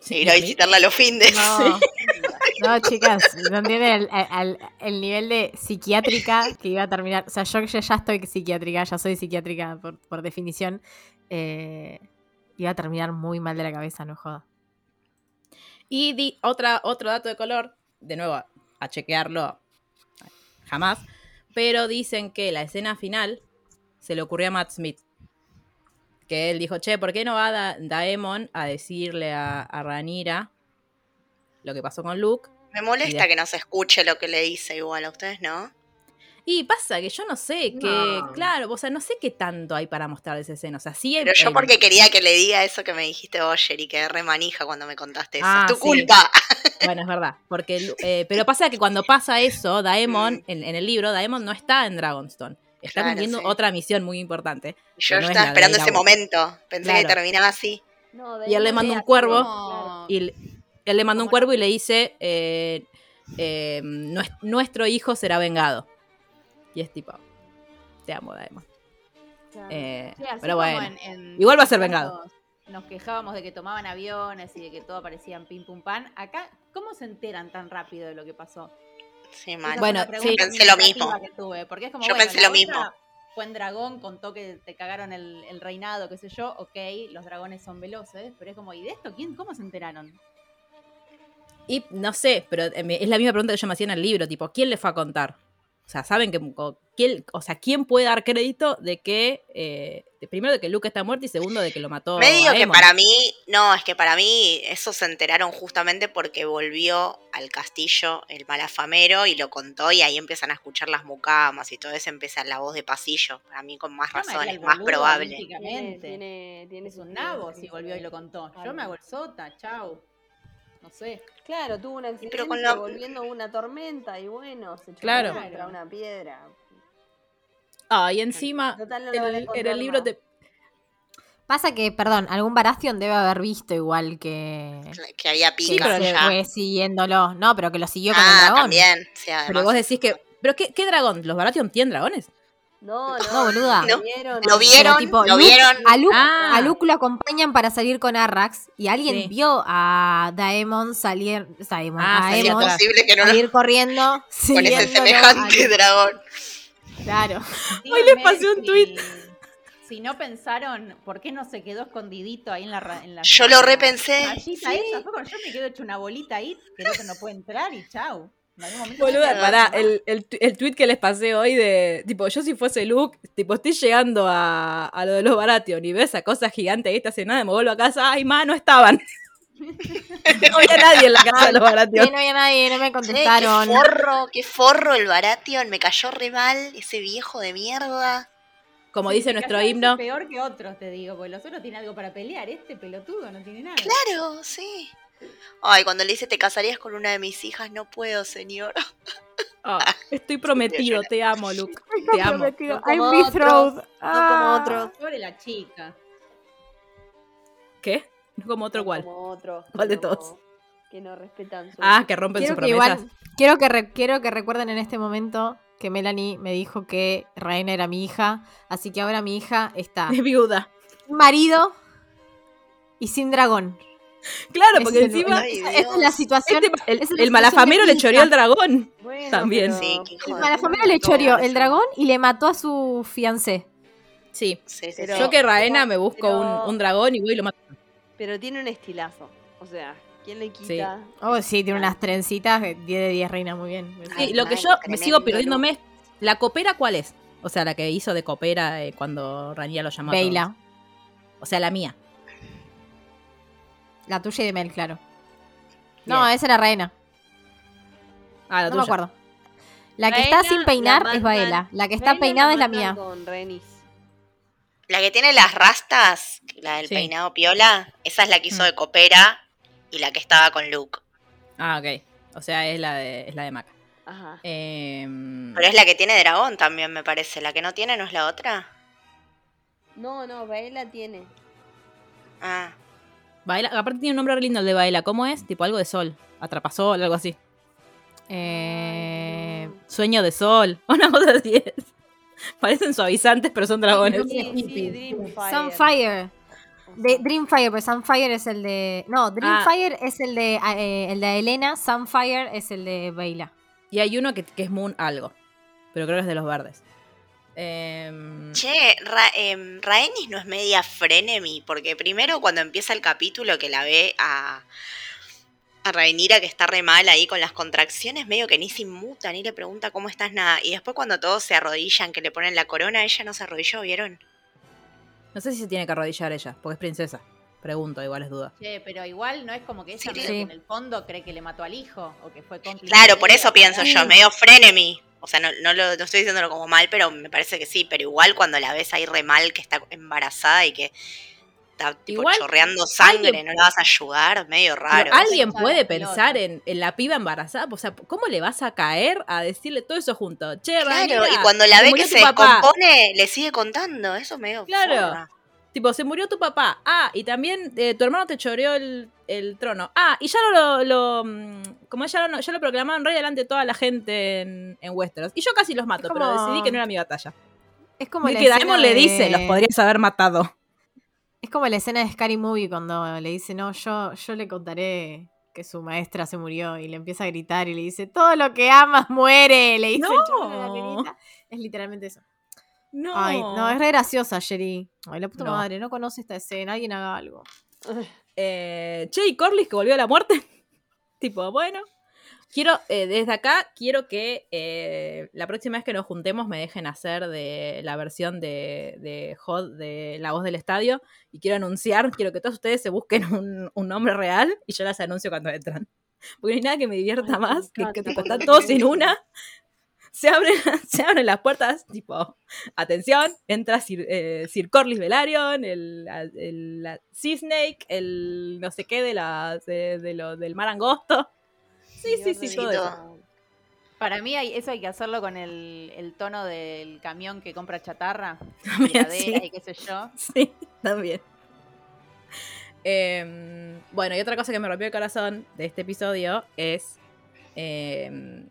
A: Sí,
D: Ir a
A: a
D: visitarla a los findes.
F: No, no, chicas, no entienden el, el- el nivel de psiquiátrica que iba a terminar. O sea, yo ya, ya estoy psiquiátrica, ya soy psiquiátrica por, por definición. eh, iba a terminar muy mal de la cabeza, no joda.
A: Y di otra, otro dato de color, de nuevo, a chequearlo jamás, pero dicen que la escena final se le ocurrió a Matt Smith. Que él dijo, che, ¿por qué no va Da- Daemon a decirle a Ranira lo que pasó con Luke?
D: Me molesta
A: Y de-
D: que no se escuche lo que le dice igual a ustedes, ¿no?
A: Y pasa que yo no sé que,
E: No.
A: claro, o sea, no sé qué tanto hay para mostrar de esa escena. O sea, sí
D: Pero yo porque quería que le diga eso que me dijiste vos, Sherry, que re manija cuando me contaste eso.
A: Ah,
D: es tu
A: sí.
D: culpa.
A: Bueno, es verdad. Porque, eh, pero pasa que cuando pasa eso, Daemon,
D: Mm.
A: en, en el libro, Daemon no está en Dragonstone. Está
D: Claro,
A: cumpliendo
D: sí.
A: otra misión muy importante.
D: Yo
A: no es
D: estaba esperando ese momento. Pensé que terminaba así.
C: No,
A: Y él le manda un cuervo
C: como-
A: y él le manda un cuervo y le dice, eh, eh, "Nues- nuestro hijo será vengado. Y es tipo, te amo, Daemon.
C: Claro.
A: Eh,
B: Sí,
A: pero bueno,
B: en- en-
A: igual va a ser vengado.
B: Nos quejábamos de que tomaban aviones y de que todo parecía pim pum pan. Acá, ¿cómo se enteran tan rápido de lo que pasó?
D: Sí, mal.
A: Bueno, sí.
D: Pensé lo mismo.
B: que tuve, porque es como,
D: Yo
B: bueno,
D: pensé lo mismo.
B: Fue en dragón, contó que te cagaron el, el reinado, qué sé yo. Ok, los dragones son veloces, pero es como, ¿y de esto quién, cómo se enteraron?
A: Y no sé, pero eh, me- es la misma pregunta que yo me hacía en el libro, tipo, ¿quién le fue a contar? O sea, saben que, o, ¿quién, o sea, ¿quién puede dar crédito de que, eh, de- primero de que Luke está muerto y segundo de que lo mató
D: Medio que
A: Aemon?
D: para mí, no, es que para mí eso se enteraron justamente porque volvió al castillo el malafamero y lo contó y ahí empiezan a escuchar las mucamas y todo eso empieza la voz de pasillo, para mí con más
B: me
D: razones,
B: el
D: más
B: boludo
D: probable.
C: Tiene, tiene, tiene
B: Es un
C: sentido
B: nabo
C: que
B: si
C: se
B: volvió y lo contó. Yo me hago el sota, chau. No sé.
C: Claro, tuvo un accidente
D: Pero con la-
C: volviendo una tormenta y bueno, se chocó
A: Claro.
C: contra una piedra.
A: Ah, y encima,
C: Total, no lo
A: en el, en el libro te...
F: Pasa que, perdón, algún Baratheon debe haber visto igual que,
D: Que había picas
A: pero
F: se
D: ya.
F: fue siguiéndolo. No, pero que lo siguió con el
D: Ah,
F: dragón.
D: también. Sí,
A: Pero vos decís que... ¿Pero qué, qué dragón? ¿Los Baratheon tienen dragones?
C: No, no,
F: No, boluda.
C: Lo
D: No,
C: vieron.
D: Lo vieron,
F: tipo,
D: lo
F: Luke-
D: vieron.
F: A Luke,
A: Ah.
F: a Luke lo acompañan para salir con Arrax y alguien
A: Sí.
F: vio a Daemon salir, Daemon,
A: Ah,
F: a
A: salir
D: Es
F: Aemon
A: atrás.
D: imposible que no lo
F: salir corriendo
D: con ese
F: a
D: semejante dragón.
F: Claro.
A: Hoy les pasé un
B: si-
A: tuit.
B: Si no pensaron, ¿por qué no se quedó escondidito ahí en la en la
D: Yo lo repensé.
C: Sí.
B: esa? Yo me quedo hecho una bolita ahí, que el otro no puede entrar y chau.
A: Boluda, pará, el, el, el tweet que les pasé hoy de, tipo, yo si fuese Luke, tipo, estoy llegando a, a lo de los Baratheon y veo esa cosa gigante ahí estacionada, me vuelvo a casa, ay, ma, no estaban. no había nadie en la casa de los
F: Sí,
A: Baratheon.
F: no había nadie, no me
D: Che, qué
F: contestaron.
D: forro, qué forro el Baratheon. Me cayó re mal ese viejo de mierda.
A: Como
B: Sí,
A: dice
B: sí,
A: nuestro himno,
B: peor que otros, te digo, porque los otros tienen algo para pelear. Este pelotudo no tiene nada.
D: Claro, sí. Ay, cuando le dice te casarías con una de mis hijas, no puedo, señor.
A: ah, estoy prometido, te amo, Luke, te amo.
C: No como otros, no como otros.
B: Pobre la chica.
A: ¿Qué? No como otro
C: no
A: cual.
C: Como otros.
A: ¿Cuál de
C: no-
A: todos?
C: Que no respetan su.
A: Ah, que rompen
F: Quiero
A: sus
F: que
A: promesas.
F: igual, quiero que, re- quiero que recuerden en este momento que Melanie me dijo que Raina era mi hija, así que ahora mi hija está
A: Es viuda.
F: sin marido y sin dragón.
A: Claro, porque
F: es
A: encima
D: Ay,
F: esa, esa es la situación.
A: este- el,
F: esa es la
A: el
F: situación
A: malafamero le choreó al dragón.
C: Bueno,
A: También.
C: pero-
D: Sí,
F: El malafamero le choreó el dragón y le mató a su fiancé.
A: Sí.
D: Sí, sí,
C: Pero-
D: sí.
A: Yo que Raena me busco
C: pero-
A: un, un dragón y voy y lo mato.
C: Pero tiene un estilazo. O sea, ¿quién le quita?
F: Oh, sí, tiene unas trencitas de 10 de 10 reina, muy bien.
A: Sí,
D: Ay,
A: lo que yo me sigo perdiéndome es. ¿La copera cuál es? O sea, la que hizo de copera eh, cuando Rania lo llamó. a todos.
F: Veila,
A: O sea, la mía.
F: La tuya y de Mel, claro. No,
A: Bien.
F: esa era reina.
A: Ah, la
F: No me acuerdo. La que
C: Reina,
F: está sin peinar
C: la
F: es Baela. La que está
C: Reina
F: peinada es la mía.
C: Con Renis.
D: La que tiene las rastas, la del
A: Sí.
D: peinado piola, esa es la que hizo
A: Mm.
D: de copera y la que estaba con Luke.
A: Ah, ok. O sea, es la de, es la de Maca.
C: Ajá.
A: Em,
D: Pero es la que tiene dragón también, me parece. La que no tiene no es la otra.
C: No, no, Baela tiene.
D: Ah,
A: Baela, aparte tiene un nombre re lindo el de Baela. ¿Cómo es? Tipo algo de sol. Atrapasol, algo así.
F: Eh,
A: Sueño de sol. Una cosa así es. Parecen suavizantes, pero son dragones.
C: Sí, sí, Dreamfire.
F: Sunfire. De Dreamfire, pues Sunfire es el de. No, Dreamfire es el de eh, el de Elena, Sunfire es el de Baila.
A: Y hay uno que, que es Moon algo. Pero creo que es de los verdes. Em,
D: Che, Ra- em, Rhaenys no es media frenemy, porque primero cuando empieza el capítulo que la ve a, a Rhaenyra que está re mal ahí con las contracciones, medio que ni se inmuta, ni le pregunta cómo estás, nada. Y después cuando todos se arrodillan, que le ponen la corona, ella no se arrodilló, ¿vieron?
A: no sé si se tiene que arrodillar ella, porque es princesa. Pregunto, igual es duda.
B: Che, pero igual no es como que ella
D: Sí,
F: sí.
B: en el fondo cree que le mató al hijo o que fue cómplice.
D: Claro, por eso pienso yo, medio frenemy. O sea, no, no, lo, no estoy diciéndolo como mal, pero me parece que sí. Pero igual cuando la ves ahí re mal, que está embarazada y que está tipo
A: Igual,
D: chorreando sangre,
A: alguien-
D: no la vas a ayudar, medio raro.
A: ¿Alguien puede pensar en, en la piba embarazada? O sea, ¿cómo le vas a caer a decirle todo eso junto? Che,
D: Claro,
A: Ranira,
D: y cuando la ve que se
A: papá.
D: descompone, le sigue contando. Eso medio
A: Claro.
D: forra.
A: Tipo, se murió tu papá. Ah, y también eh, tu hermano te choreó el, el trono. Ah, y ya lo, lo, mm, como ya lo, ya lo proclamaron rey delante de toda la gente en, en Westeros. Y yo casi los mato, pero decidí que no era mi batalla.
F: Es como
A: Y
F: la
A: que Daemon le dice, los podrías haber matado.
F: Es como la escena de Scary Movie cuando le dice, no, yo, yo le contaré que su maestra se murió y le empieza a gritar y le dice, todo lo que amas muere, le dice el la
A: No.
F: nenita. Es literalmente eso.
A: No.
F: Ay, no, es re graciosa, Jerry. Ay, la puta
A: No.
F: madre, no conoce esta escena, alguien haga algo.
A: Eh, che, y Corlys que volvió a la muerte. tipo, bueno. Quiero, eh, desde acá, quiero que eh, la próxima vez que nos juntemos me dejen hacer de la versión de, de Hot de La Voz del Estadio. Y quiero anunciar, quiero que todos ustedes se busquen un, un nombre real y yo las anuncio cuando entran. Porque no hay nada que me divierta
C: Ay,
A: más que, que todos en una. Se abren, se abren las puertas, tipo, atención, entra Sir, eh, Sir Corlys Velaryon, el, el, la Sea Snake, el no sé qué de las de, de lo, del mar angosto. Sí, sí, sí, todo eso.
B: Para mí hay- eso hay que hacerlo con el, el tono del camión que compra chatarra.
A: También, sí.
B: y qué sé yo.
A: Sí, también. Em, bueno, y otra cosa que me rompió el corazón de este episodio es. em,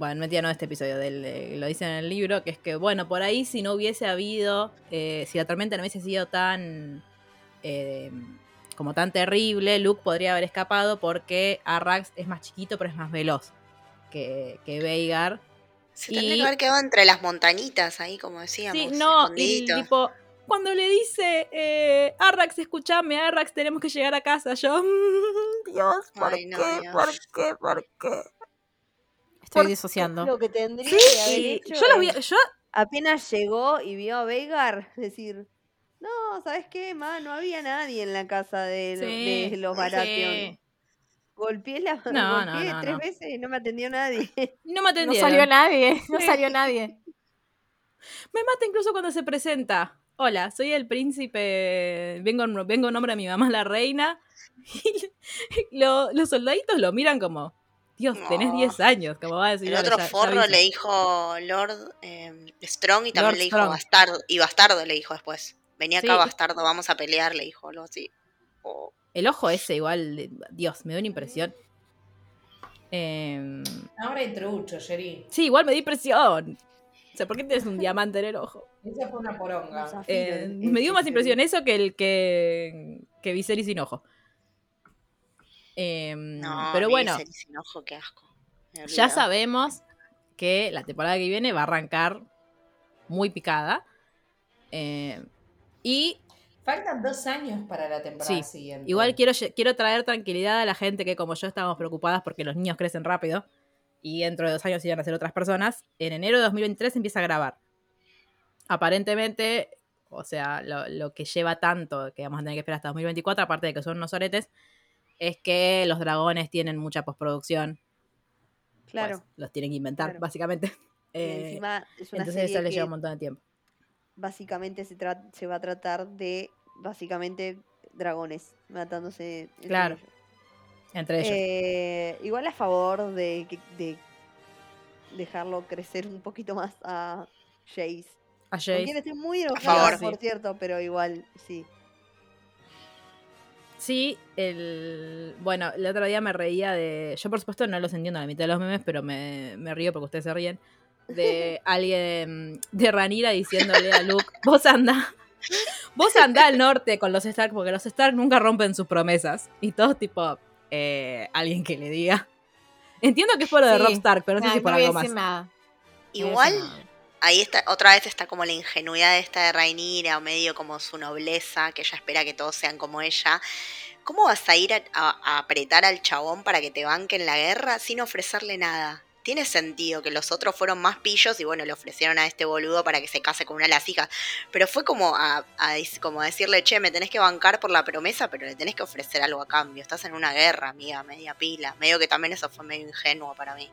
A: bueno, mentira, no de este episodio, del, lo dicen en el libro, que es que, bueno, por ahí si no hubiese habido. eh, si la tormenta no hubiese sido tan. eh, como tan terrible, Luke podría haber escapado porque Arrax es más chiquito, pero es más veloz que, que Veigar.
D: Se tendría
A: Y-
D: que haber quedado entre las montañitas ahí, como decíamos.
A: Sí, no, y tipo, cuando le dice, eh, Arrax, escúchame, Arrax, tenemos que llegar a casa, yo, "Mm, Dios, ¿por
D: Ay, no,
A: qué?
D: Dios.
A: ¿Por qué? ¿Por qué?
F: Estoy disociando.
C: Lo que tendría
A: Sí,
C: que haber
A: y
C: hecho
A: yo lo vi, yo,
C: apenas llegó y vio a Veigar decir, no, ¿sabes qué, ma? No había nadie en la casa de, lo-
A: Sí,
C: de los Baratheon. Golpeé, la,
A: No, no,
C: golpeé
A: no,
C: tres
A: no.
C: veces y no me atendió nadie.
A: no me
F: No
A: atendieron.
F: salió nadie, no
A: Sí.
F: salió nadie.
A: Me mata incluso cuando se presenta. Hola, soy el príncipe, vengo, en- vengo en nombre de mi mamá, la reina. Y lo- los soldaditos lo miran como, Dios, tenés
D: No.
A: 10 años, como va a decir.
D: El
A: "Dale,
D: otro
A: ya-
D: forro
A: avisa".
D: le dijo Lord eh, Strong y también
A: Lord
D: le dijo
A: Strong.
D: Bastardo. Y Bastardo le dijo después. Venía acá
A: Sí.
D: Bastardo, vamos a pelear, le dijo algo así. Oh.
A: El ojo ese igual, de- Dios, me dio una impresión. Em,
E: Ahora hay trucho, Jerry.
A: Sí, igual me di impresión. O sea, ¿por qué tienes un diamante en el ojo?
E: Esa fue una poronga.
A: Eh,
C: el-
A: me dio más impresión eso que el que, que Viserys sin ojo. Em,
D: No,
A: pero bueno,
D: ese sin ojo, qué asco. Me
A: ya sabemos que la temporada que viene va a arrancar muy picada. Em, y
E: Faltan dos años para la temporada
A: Sí,
E: siguiente.
A: Igual quiero, quiero traer tranquilidad a la gente que como yo estamos preocupadas porque los niños crecen rápido y dentro de dos años irán a ser otras personas. En enero de 2023 empieza a grabar. Aparentemente, o sea, lo, lo que lleva tanto que vamos a tener que esperar hasta 2024, aparte de que son unos oretes, es que los dragones tienen mucha postproducción.
C: Claro.
A: Pues, los tienen que inventar,
C: Claro.
A: básicamente. Eh,
C: encima es una
A: entonces
C: serie
A: eso le lleva un montón de tiempo.
C: básicamente se, se va a tratar de, básicamente, dragones matándose entre
A: Claro.
C: ellos.
A: Entre ellos.
C: Eh, igual a favor de, de dejarlo crecer un poquito más a Jace.
A: a Jace.
C: quien estoy muy enojada,
A: Sí.
C: por cierto, pero igual, sí.
A: Sí, el. Bueno, el otro día me reía de. Yo, por supuesto, no los entiendo a la mitad de los memes, pero me, me río porque ustedes se ríen. De alguien de Ranira diciéndole a Luke: Vos anda. Vos anda al norte con los Stark, porque los Stark nunca rompen sus promesas. Y todos, tipo, eh, alguien que le diga. Entiendo que es por lo de
F: Sí.
A: Rob Stark, pero no sé
F: Nah,
A: si por
F: no
A: algo más.
F: nada. No
D: Igual. Ahí está, otra vez está como la ingenuidad esta de Rainira, o medio como su nobleza, que ella espera que todos sean como ella. ¿Cómo vas a ir a, apretar al chabón para que te banque en la guerra sin ofrecerle nada? Tiene sentido que los otros fueron más pillos y bueno, le ofrecieron a este boludo para que se case con una de las hijas. Pero fue como a, como decirle, che, me tenés que bancar por la promesa, pero le tenés que ofrecer algo a cambio. Estás en una guerra, amiga, media pila. Medio que también eso fue medio ingenuo para mí.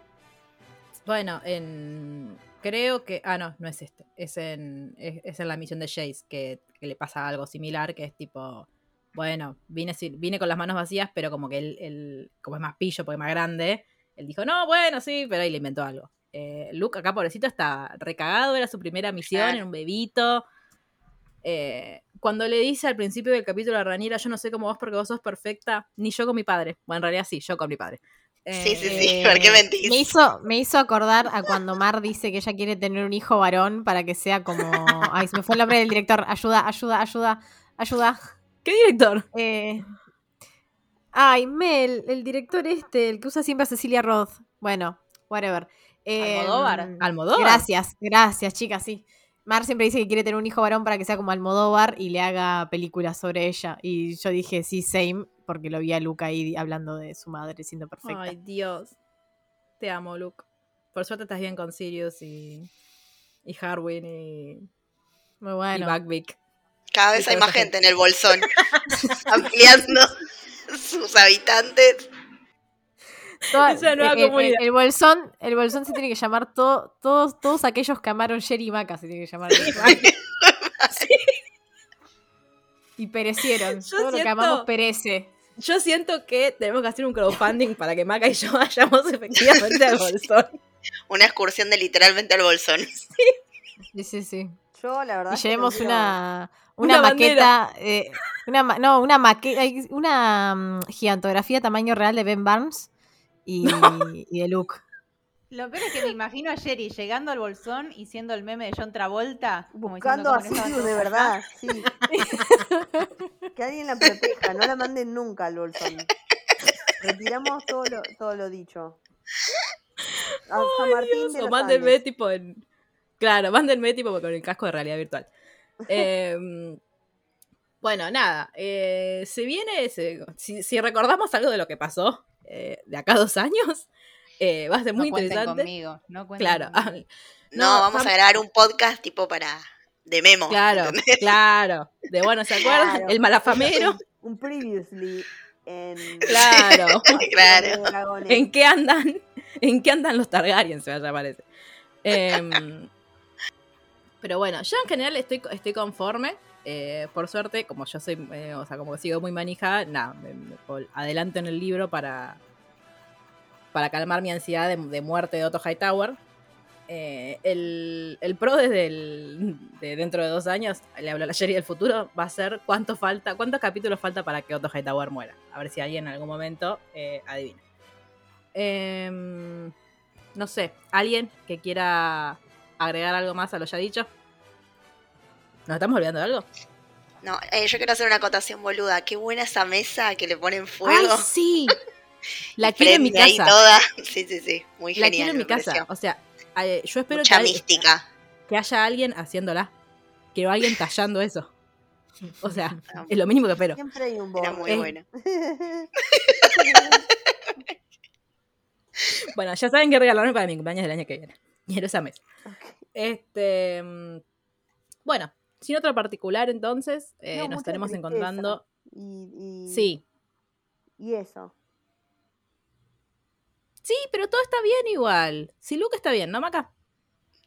A: Bueno, en. Creo que. Ah, no, no es este. Es en, es, es en la misión de Jace que, que le pasa algo similar, que es tipo. Bueno, vine, vine con las manos vacías, pero como que él, él- como es más pillo porque es más grande, él dijo, no, bueno, sí, pero ahí le inventó algo. Eh, Luke acá, pobrecito, está recagado, era su primera misión, era un bebito. Eh, cuando le dice al principio del capítulo a Raniera, yo no sé cómo vos porque vos sos perfecta, ni yo con mi padre. Bueno, en realidad sí, yo con mi padre.
D: Sí, sí, sí.
A: Eh,
D: ¿Por qué mentís?
F: Me hizo, me hizo acordar a cuando Mar dice que ella quiere tener un hijo varón para que sea como. Ay, se me fue el nombre del director. Ayuda, ayuda, ayuda, ayuda.
A: ¿Qué director?
F: Eh, Ay, Mel, el director este, el que usa siempre a Cecilia Roth. Bueno, whatever. Eh,
B: Almodóvar.
A: Almodóvar.
F: Gracias, gracias, chicas, sí. Mar siempre dice que quiere tener un hijo varón para que sea como Almodóvar y le haga películas sobre ella. Y yo dije, sí, same, porque lo vi a Luca ahí hablando de su madre siendo perfecta.
A: Ay, Dios. Te amo, Luke. Por suerte estás bien con Sirius y, y Harwin y,
F: Muy
A: y
F: bueno.
A: Buckbeak.
D: Cada vez hay más gente en el bolsón. ampliando sus habitantes.
F: Toda-
A: Esa nueva
F: el, el-
A: comunidad.
F: el bolsón, el bolsón se tiene que llamar to- todos, todos aquellos que amaron Sherry y Maca se tiene que llamar. Y perecieron.
A: Yo
F: Todo lo que amamos perece.
A: Yo siento que tenemos que hacer un crowdfunding para que Maca y yo vayamos efectivamente al bolsón.
D: Una excursión de literalmente al bolsón.
F: Sí, sí, sí.
C: Yo, la verdad.
F: Y llevemos una,
A: Una
F: maqueta. eh, una, no, una maqueta. Una mm, gigantografía tamaño real de Ben Barnes y, y de Luke.
B: Lo peor es que me imagino a Jerry llegando al bolsón y siendo el meme de John Travolta. como
C: Buscando a
B: diciendo cómo
C: Sirius de verdad, sí. que alguien la proteja, no la manden nunca al bolsón. Retiramos todo lo, todo lo dicho. A San Martín de
A: o mándenme
C: Andes.
A: tipo en. Claro, mándenme tipo con el casco de realidad virtual. Em, bueno, nada. eh, se viene. se- si, si recordamos algo de lo que pasó eh, de acá a dos años, eh, va a ser
B: No
A: muy
B: cuenten
A: interesante.
B: conmigo, no
A: Claro,
B: conmigo.
D: No,
A: No,
D: vamos a grabar un podcast tipo para. de memo.
A: claro,
D: ¿entendés?
A: claro. De bueno, ¿se acuerdan?
C: Claro.
A: El malafamero.
C: Un previously en.
A: Claro.
D: Claro.
A: ¿En qué andan? ¿En qué andan los Targaryen? Se va a llamar ese. Em, pero bueno, yo en general estoy, estoy conforme. Eh, por suerte, como yo soy, eh, o sea, como sigo muy manija, nada, me, adelanto en el libro para, para calmar mi ansiedad de, muerte de Otto Hightower. Eh, el, el pro desde dentro de dos años, le hablo a la serie del futuro, va a ser cuánto falta, cuántos capítulos falta para que Otto Hightower muera. A ver si alguien en algún momento eh, adivina. Em, no sé, ¿alguien que quiera agregar algo más a lo ya dicho? ¿Nos estamos olvidando de algo?
D: No, eh, yo quiero hacer una acotación boluda. Qué buena esa mesa que le ponen fuego.
A: ¡Ay, sí! La quiero en mi
D: Prende ahí
A: casa.
D: toda. Sí, sí, sí. Muy
A: La
D: genial.
A: quiero en mi casa.
D: pareció.
A: O sea, eh, yo espero que,
D: Mucha
A: al-
D: mística.
A: que haya alguien haciéndola. Quiero alguien tallando eso. O sea, es lo mínimo que espero.
C: Siempre hay un
D: Era muy
A: Eh,
D: buena.
A: Bueno, ya saben qué regalarme para mi cumpleaños del año que viene. Quiero esa mesa. Este. mm, Bueno, sin otro particular, entonces, eh,
C: No,
A: nos estaremos encontrando.
C: Y, y-
A: Sí.
C: Y eso.
A: Sí, pero todo está bien igual. Si Luke está bien, ¿no, Maca?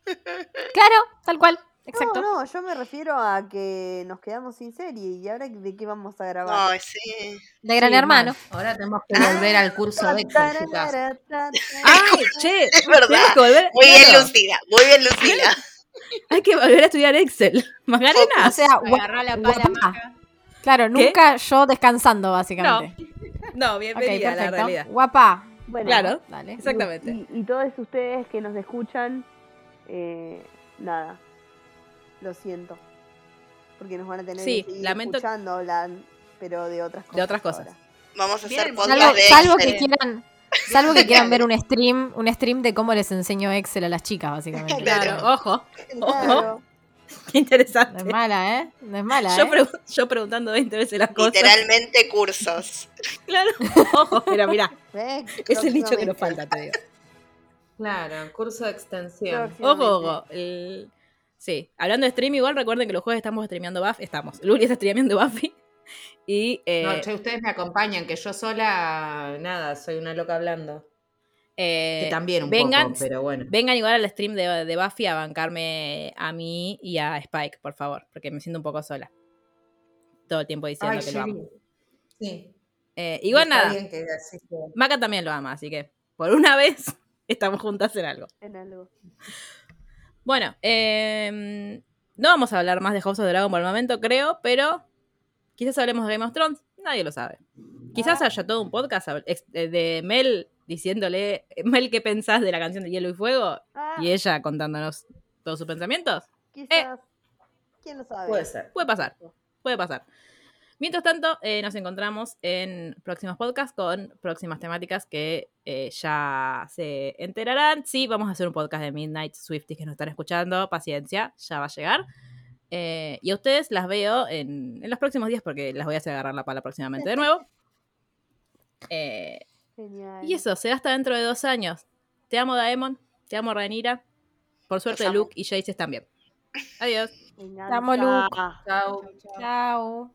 F: Claro, tal cual. Exacto.
C: No, no, yo me refiero a que nos quedamos sin serie y ahora de qué vamos a grabar.
D: Ay, sí.
F: De Gran
E: Sí,
F: Hermano.
E: Ahora tenemos que volver al curso de.
A: ¡Ay, che!
D: Es verdad.
A: Tenemos que volver.
D: Muy bien, Lucila. Muy bien, Lucila.
A: Hay que volver a estudiar Excel. Magarena.
F: O sea,
B: Agarrá la pala.
F: Claro, nunca yo descansando, básicamente.
A: No, bienvenida a la realidad.
F: Guapa.
C: Bueno,
A: Claro,
F: Dale.
A: exactamente.
C: Y, y todos ustedes que nos escuchan, eh, nada, lo siento. Porque nos van a tener
A: Sí,
C: que seguir
A: lamento-
C: escuchando hablar, pero de otras cosas.
A: De otras cosas.
C: ahora.
D: Vamos a
B: Bien,
D: hacer
B: salvo-
D: podcast
F: Salvo,
D: de
F: salvo que quieran, salvo que quieran ver un stream, un stream de cómo les enseño Excel a las chicas, básicamente.
A: Claro, ojo.
C: Claro.
A: Qué interesante.
F: No es mala, ¿eh? No es mala,
A: Yo,
F: ¿eh?
A: pregu- yo preguntando 20 veces las cosas.
D: Literalmente cursos.
A: Claro. Ojo, pero mirá,
C: ¿Ves?
A: es el nicho que nos falta, te digo.
E: Claro, curso de extensión.
A: Ojo, ojo. el- Sí, hablando de stream, igual recuerden que los jueves estamos streameando Buffy. Estamos. Luli está streameando Buffy. Y eh,
E: No, che, ustedes me acompañan, que yo sola, nada, soy una loca hablando.
A: Eh,
E: Que también un
A: vengan,
E: poco, pero bueno.
A: Vengan igual al stream de, de Buffy a bancarme a mí y a Spike, por favor, porque me siento un poco sola. Todo el tiempo diciendo
E: Ay,
A: que lo amo.
E: sí. Sí.
A: Eh, igual
E: Está
A: nada,
E: bien que así sea.
A: Maca también lo ama, así que por una vez estamos juntas en algo.
C: En algo.
A: Bueno, eh, no vamos a hablar más de House of the Dragon por el momento, creo, pero quizás hablemos de Game of Thrones, nadie lo sabe. Quizás haya todo un podcast eh, de Mel diciéndole, Mel, ¿qué pensás de la canción de Hielo y Fuego?
C: Ah,
A: Y ella contándonos todos sus pensamientos.
C: quizás. ¿Quién lo sabe?
E: Puede ser.
A: Puede pasar, puede pasar. Mientras tanto, eh, nos encontramos en próximos podcasts con próximas temáticas que eh, ya se enterarán. Sí, vamos a hacer un podcast de Midnight Swifties que nos están escuchando. Paciencia, ya va a llegar. Eh, y a ustedes las veo en, en los próximos días porque las voy a hacer agarrar la pala próximamente de nuevo. Eh,
C: Genial.
A: y eso, será hasta dentro de dos años. Te amo, Daemon. Te amo, Rhaenyra. Por suerte. Luke y Jace están bien. Adiós.
F: Te amo, Luke.
E: Chao.
F: Chao.